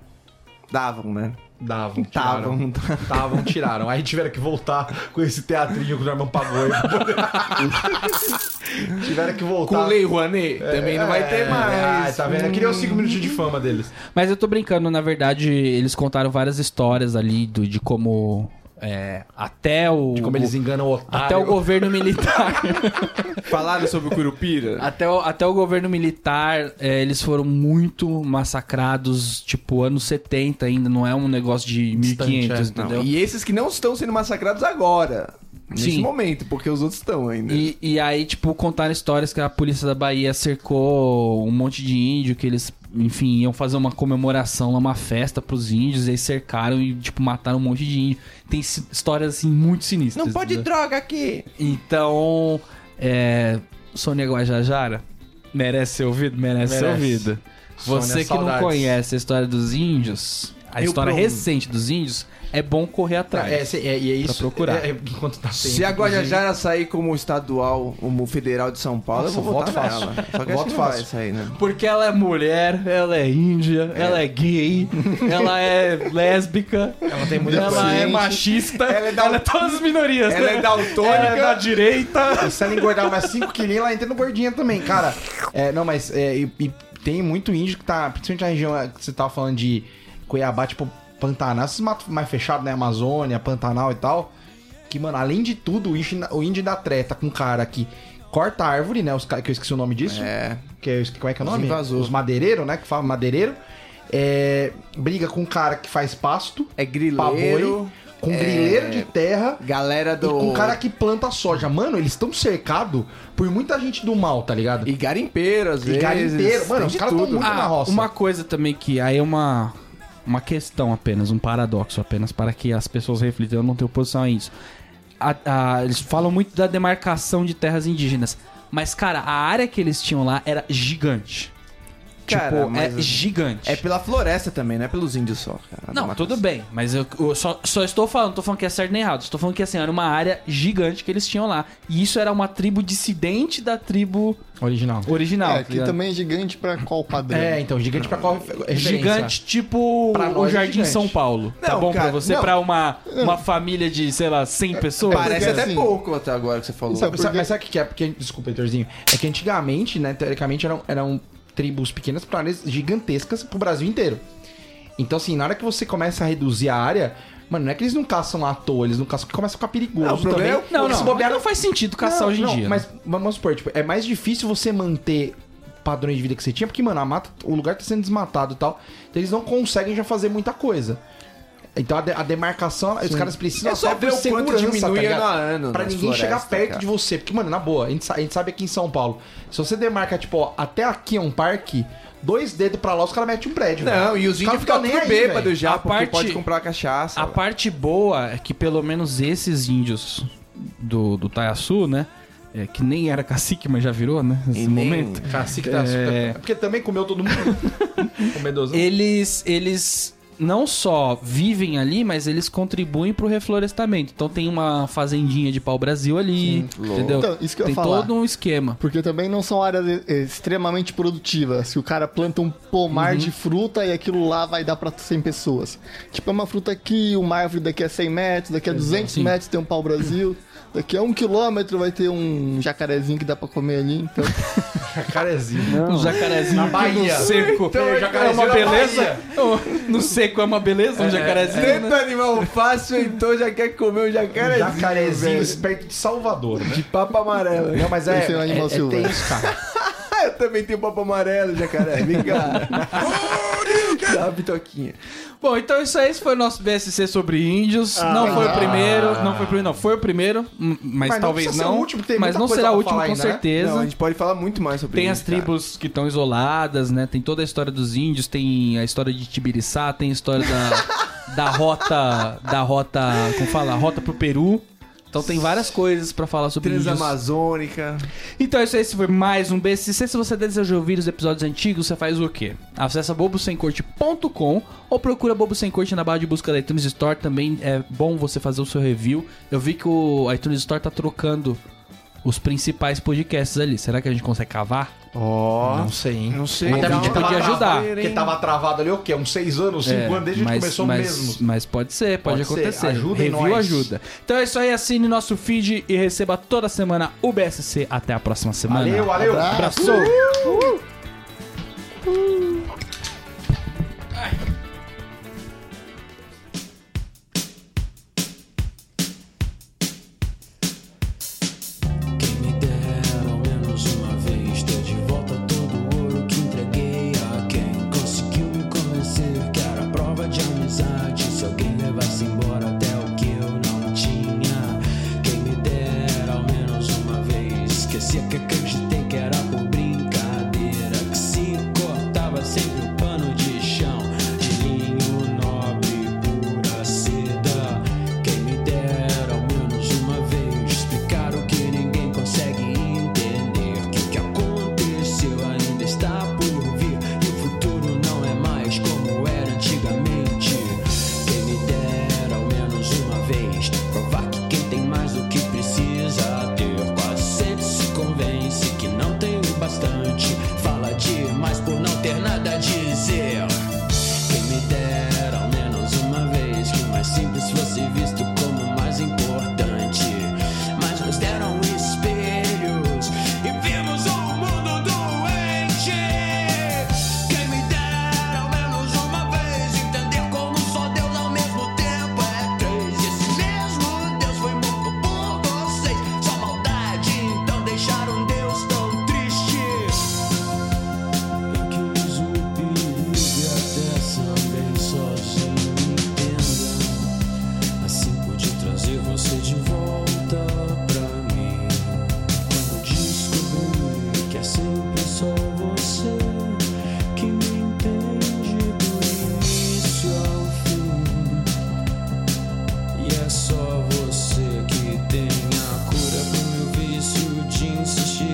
Davam, né?
Davam, tiraram.
Tavam.
Tavam, tiraram. Aí tiveram que voltar com esse teatrinho que o Norman pagou. tiveram que voltar.
Com Lei Rouanet? Também não vai ter
É,
mais.
Ah, tá vendo? Eu queria os 5 minutos de fama deles.
Mas eu tô brincando, na verdade, eles contaram várias histórias ali do, de como. É, até o.
De como eles enganam o otário.
Até o governo militar.
Falaram sobre o Curupira?
até, o, até o governo militar, é, eles foram muito massacrados, tipo, anos 70 ainda, não é um negócio de 1500,
é.
entendeu?
Não, e esses que não estão sendo massacrados agora. Nesse
Sim.
momento, porque os outros estão ainda.
E, e aí, tipo, contaram histórias que a polícia da Bahia cercou um monte de índio, que eles, enfim, iam fazer uma comemoração uma festa pros índios, e aí cercaram e, tipo, mataram um monte de índio. Tem histórias, assim, muito sinistras.
Não pode
entendeu?
droga aqui!
Então, é. Sônia Guajajara merece ser ouvido? Merece, ser
Merece.
ouvido. Você
Sônia,
que não
saudades.
conhece a história dos índios, a
Eu
história
promo.
recente dos índios, é bom correr atrás.
É, é, e é isso.
procurar.
É, é, enquanto tá tempo,
Se a
inclusive.
Guajajara sair como estadual, como federal de São Paulo,
Nossa,
eu vou
voto
votar
fácil.
nela. Só que
Voto fácil.
sair, né?
Porque ela é mulher, ela é índia, ela é gay, ela é lésbica,
Ela tem muita
ela é
Gente.
machista,
Ela é da-
ela é todas as minorias.
Ela
né?
é daltônica.
Ela é da direita.
E se ela engordar mais 5 quilinhos, ela entra no gordinha também, cara. É, não, mas é, e, e tem muito índio que tá, principalmente na região é, que você tava falando de Cuiabá, tipo Pantanal, esses matos mais fechados, né? Amazônia, Pantanal e tal. Que, mano, além de tudo, o índio, o índio da treta com um cara que corta a árvore, né? Os, que eu esqueci o nome disso.
É.
Que é, como é que é o nome? Os madeireiros, né? Que fala madeireiro. É, briga com um cara que faz pasto.
É grileiro.
com
é,
grileiro de terra.
Galera
E
do.
com um cara que planta soja. Mano, eles estão cercados por muita gente do mal, tá ligado?
E garimpeiro, às
E
vezes.
garimpeiro. Mano, os
de
caras tão
tudo.
muito- na
Ah,
roça.
uma coisa também que aí é uma uma questão apenas, um paradoxo apenas para que as pessoas reflitam. Eu não tenho posição a isso. A- a- eles falam muito da demarcação de terras indígenas, mas cara, a área que eles tinham lá era gigante.
Cara,
tipo,
mas-
é gigante.
É pela floresta também, não é pelos índios só, cara.
Não, tudo bem, mas eu, eu só, só estou falando, não tô falando que é certo nem errado, estou falando que assim, era uma área gigante que eles tinham lá. E isso era uma tribo dissidente da tribo
Original.
original.
É,
tá
que também é gigante pra qual padrão?
É, então, gigante pra qual referência?
Gigante, tipo o
é
Jardim
gigante.
São Paulo. tá
Não,
bom
cara,
pra você?
não.
Pra uma, uma família de, sei lá, 100 pessoas?
Parece
Porque,
até
assim,
pouco até agora que você falou.
Sabe,
Sabe,
porque-
mas sabe o que que é? Porque, desculpa, Heitorzinho. É que antigamente, né, teoricamente, eram, eram tribos pequenas para áreas gigantescas pro Brasil inteiro. Então, assim, na hora que você começa a reduzir a área, mano, não é que eles não caçam à toa, eles não caçam porque começa a ficar perigoso
Não, o problema
também.
é
Não, não,
se bobear,
não faz sentido caçar
Não,
hoje em
não,
dia.
Mas
né?
vamos supor, tipo, é mais difícil você manter padrões de vida que você tinha, porque, mano, a mata, o lugar tá sendo desmatado e tal. Então eles não conseguem já fazer muita coisa. Então a, de- a demarcação, os caras precisam
É só ver o quanto
segurança,
diminui
tá
ano a ano
Pra ninguém chegar
florestas,
perto
cara.
de você. Porque, mano, na boa, a gente, a gente sabe aqui em São Paulo, se você demarca, tipo, ó, até aqui é um parque, dois dedos pra lá, os caras metem um prédio.
Não,
velho.
e os índios ficam
nem
bêbados já,
A
porque
parte-
pode comprar cachaça.
A
velho.
parte boa é que pelo menos esses índios do, do Taiaçu, né? é, que nem era cacique, mas já virou, né? Nesse
E nem-
momento.
Cacique tá
É.
Porque também comeu todo mundo. Comedosão.
Eles, eles não só vivem ali, mas eles contribuem pro reflorestamento. Então tem uma fazendinha de pau-brasil ali, entendeu?
Então, isso que eu
tem
falar.
todo um esquema.
Porque também não são áreas eh, extremamente produtivas. Se o cara planta um pomar de fruta e aquilo lá vai dar pra 100 pessoas. Tipo, é uma fruta aqui, uma árvore daqui a 100 metros, daqui a 200
Sim.
metros tem um pau-brasil. Daqui a um quilômetro vai ter um jacarezinho que dá pra comer ali. Então,
Jacarezinho.
Um jacarezinho
Na Bahia.
no seco
Então,
é
jacarezinho
uma beleza. No seco é uma beleza, um jacarezinho. né?
Tanto animal fácil, então já quer comer o jacarezinho.
Jacarezinho
velho.
perto de Salvador, né?
De papo amarelo.
Não, mas é,
Esse é um animal
é, é
selvagem.
tenso, cara.
Ah, eu também tenho papo amarelo, jacaré. Vem cá. Dá uma pitoquinha.
Bom, então isso aí esse foi o nosso BSC sobre índios. não foi o primeiro, não foi o primeiro, não foi o primeiro, m- mas,
Mas
talvez não.
o último, tem
mas
muita
não
coisa
será o último com
ainda, né?
certeza.
Não, a gente pode falar muito mais sobre
Tem
isso,
as tribos que estão isoladas, né? Tem toda a história dos índios, tem a história de Tibiriçá, tem a história da, da rota, da rota, como fala, a rota pro Peru, Então tem várias coisas pra falar sobre.
Transamazônica.
Então isso aí, esse foi mais um BSC. Se você deseja ouvir os episódios antigos, você faz o quê? Acesse bobosemcorte.com ou procura Bobo Sem Corte na barra de busca da iTunes Store. Também é bom você fazer o seu review. Eu vi que o iTunes Store tá trocando os principais podcasts ali. Será que a gente consegue cavar?
Ó.
Não sei, hein?
Não sei.
Mas a gente podia ajudar.
Porque tava travado ali o quê? Uns seis anos, cinco
É,
anos, desde que a gente começou
mas,
mesmo.
Mas pode ser, pode,
Pode ser.
acontecer.
Ajudem
Review
nós.
ajuda. Então é isso aí, assine nosso feed e receba toda semana o BSC. Até a próxima semana.
Valeu, valeu.
Abraço.
心思细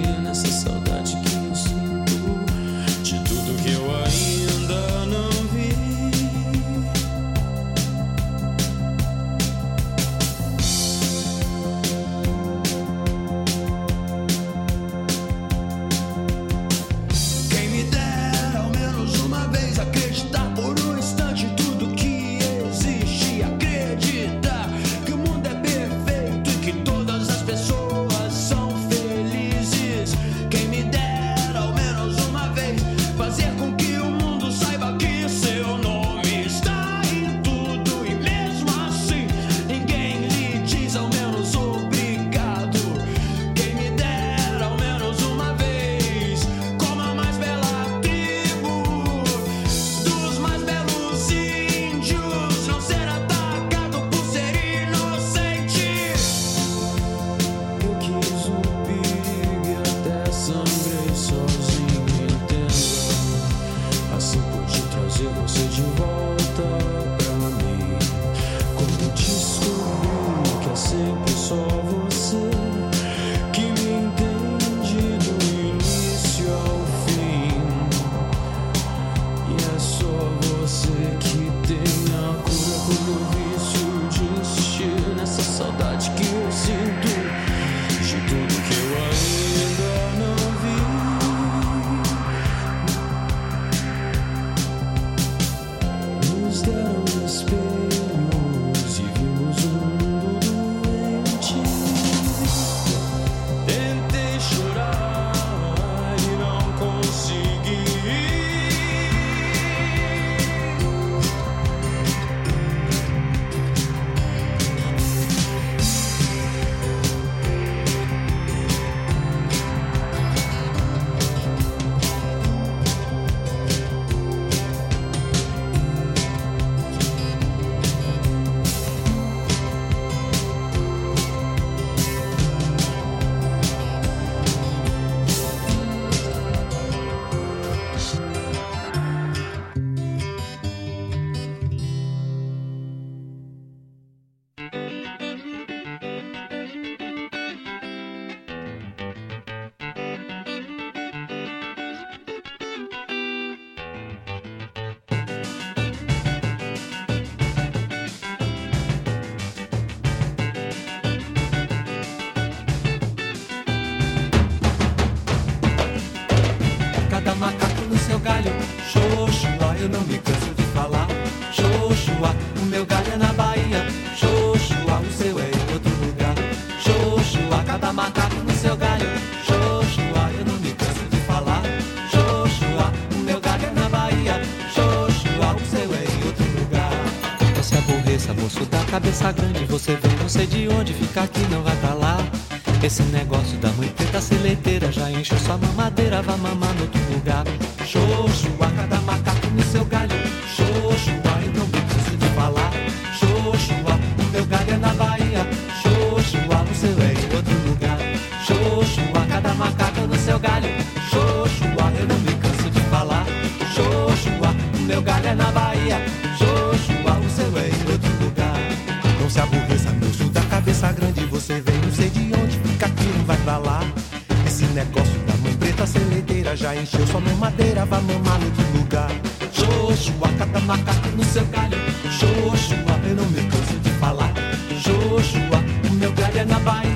que não vai pra lá. Esse negócio da mãe preta seleteira, já encheu sua mamadeira, vá mamar no Macata macaco no seu galho. Joshua, eu não me canso de falar. Joshua, o meu galho é na Bahia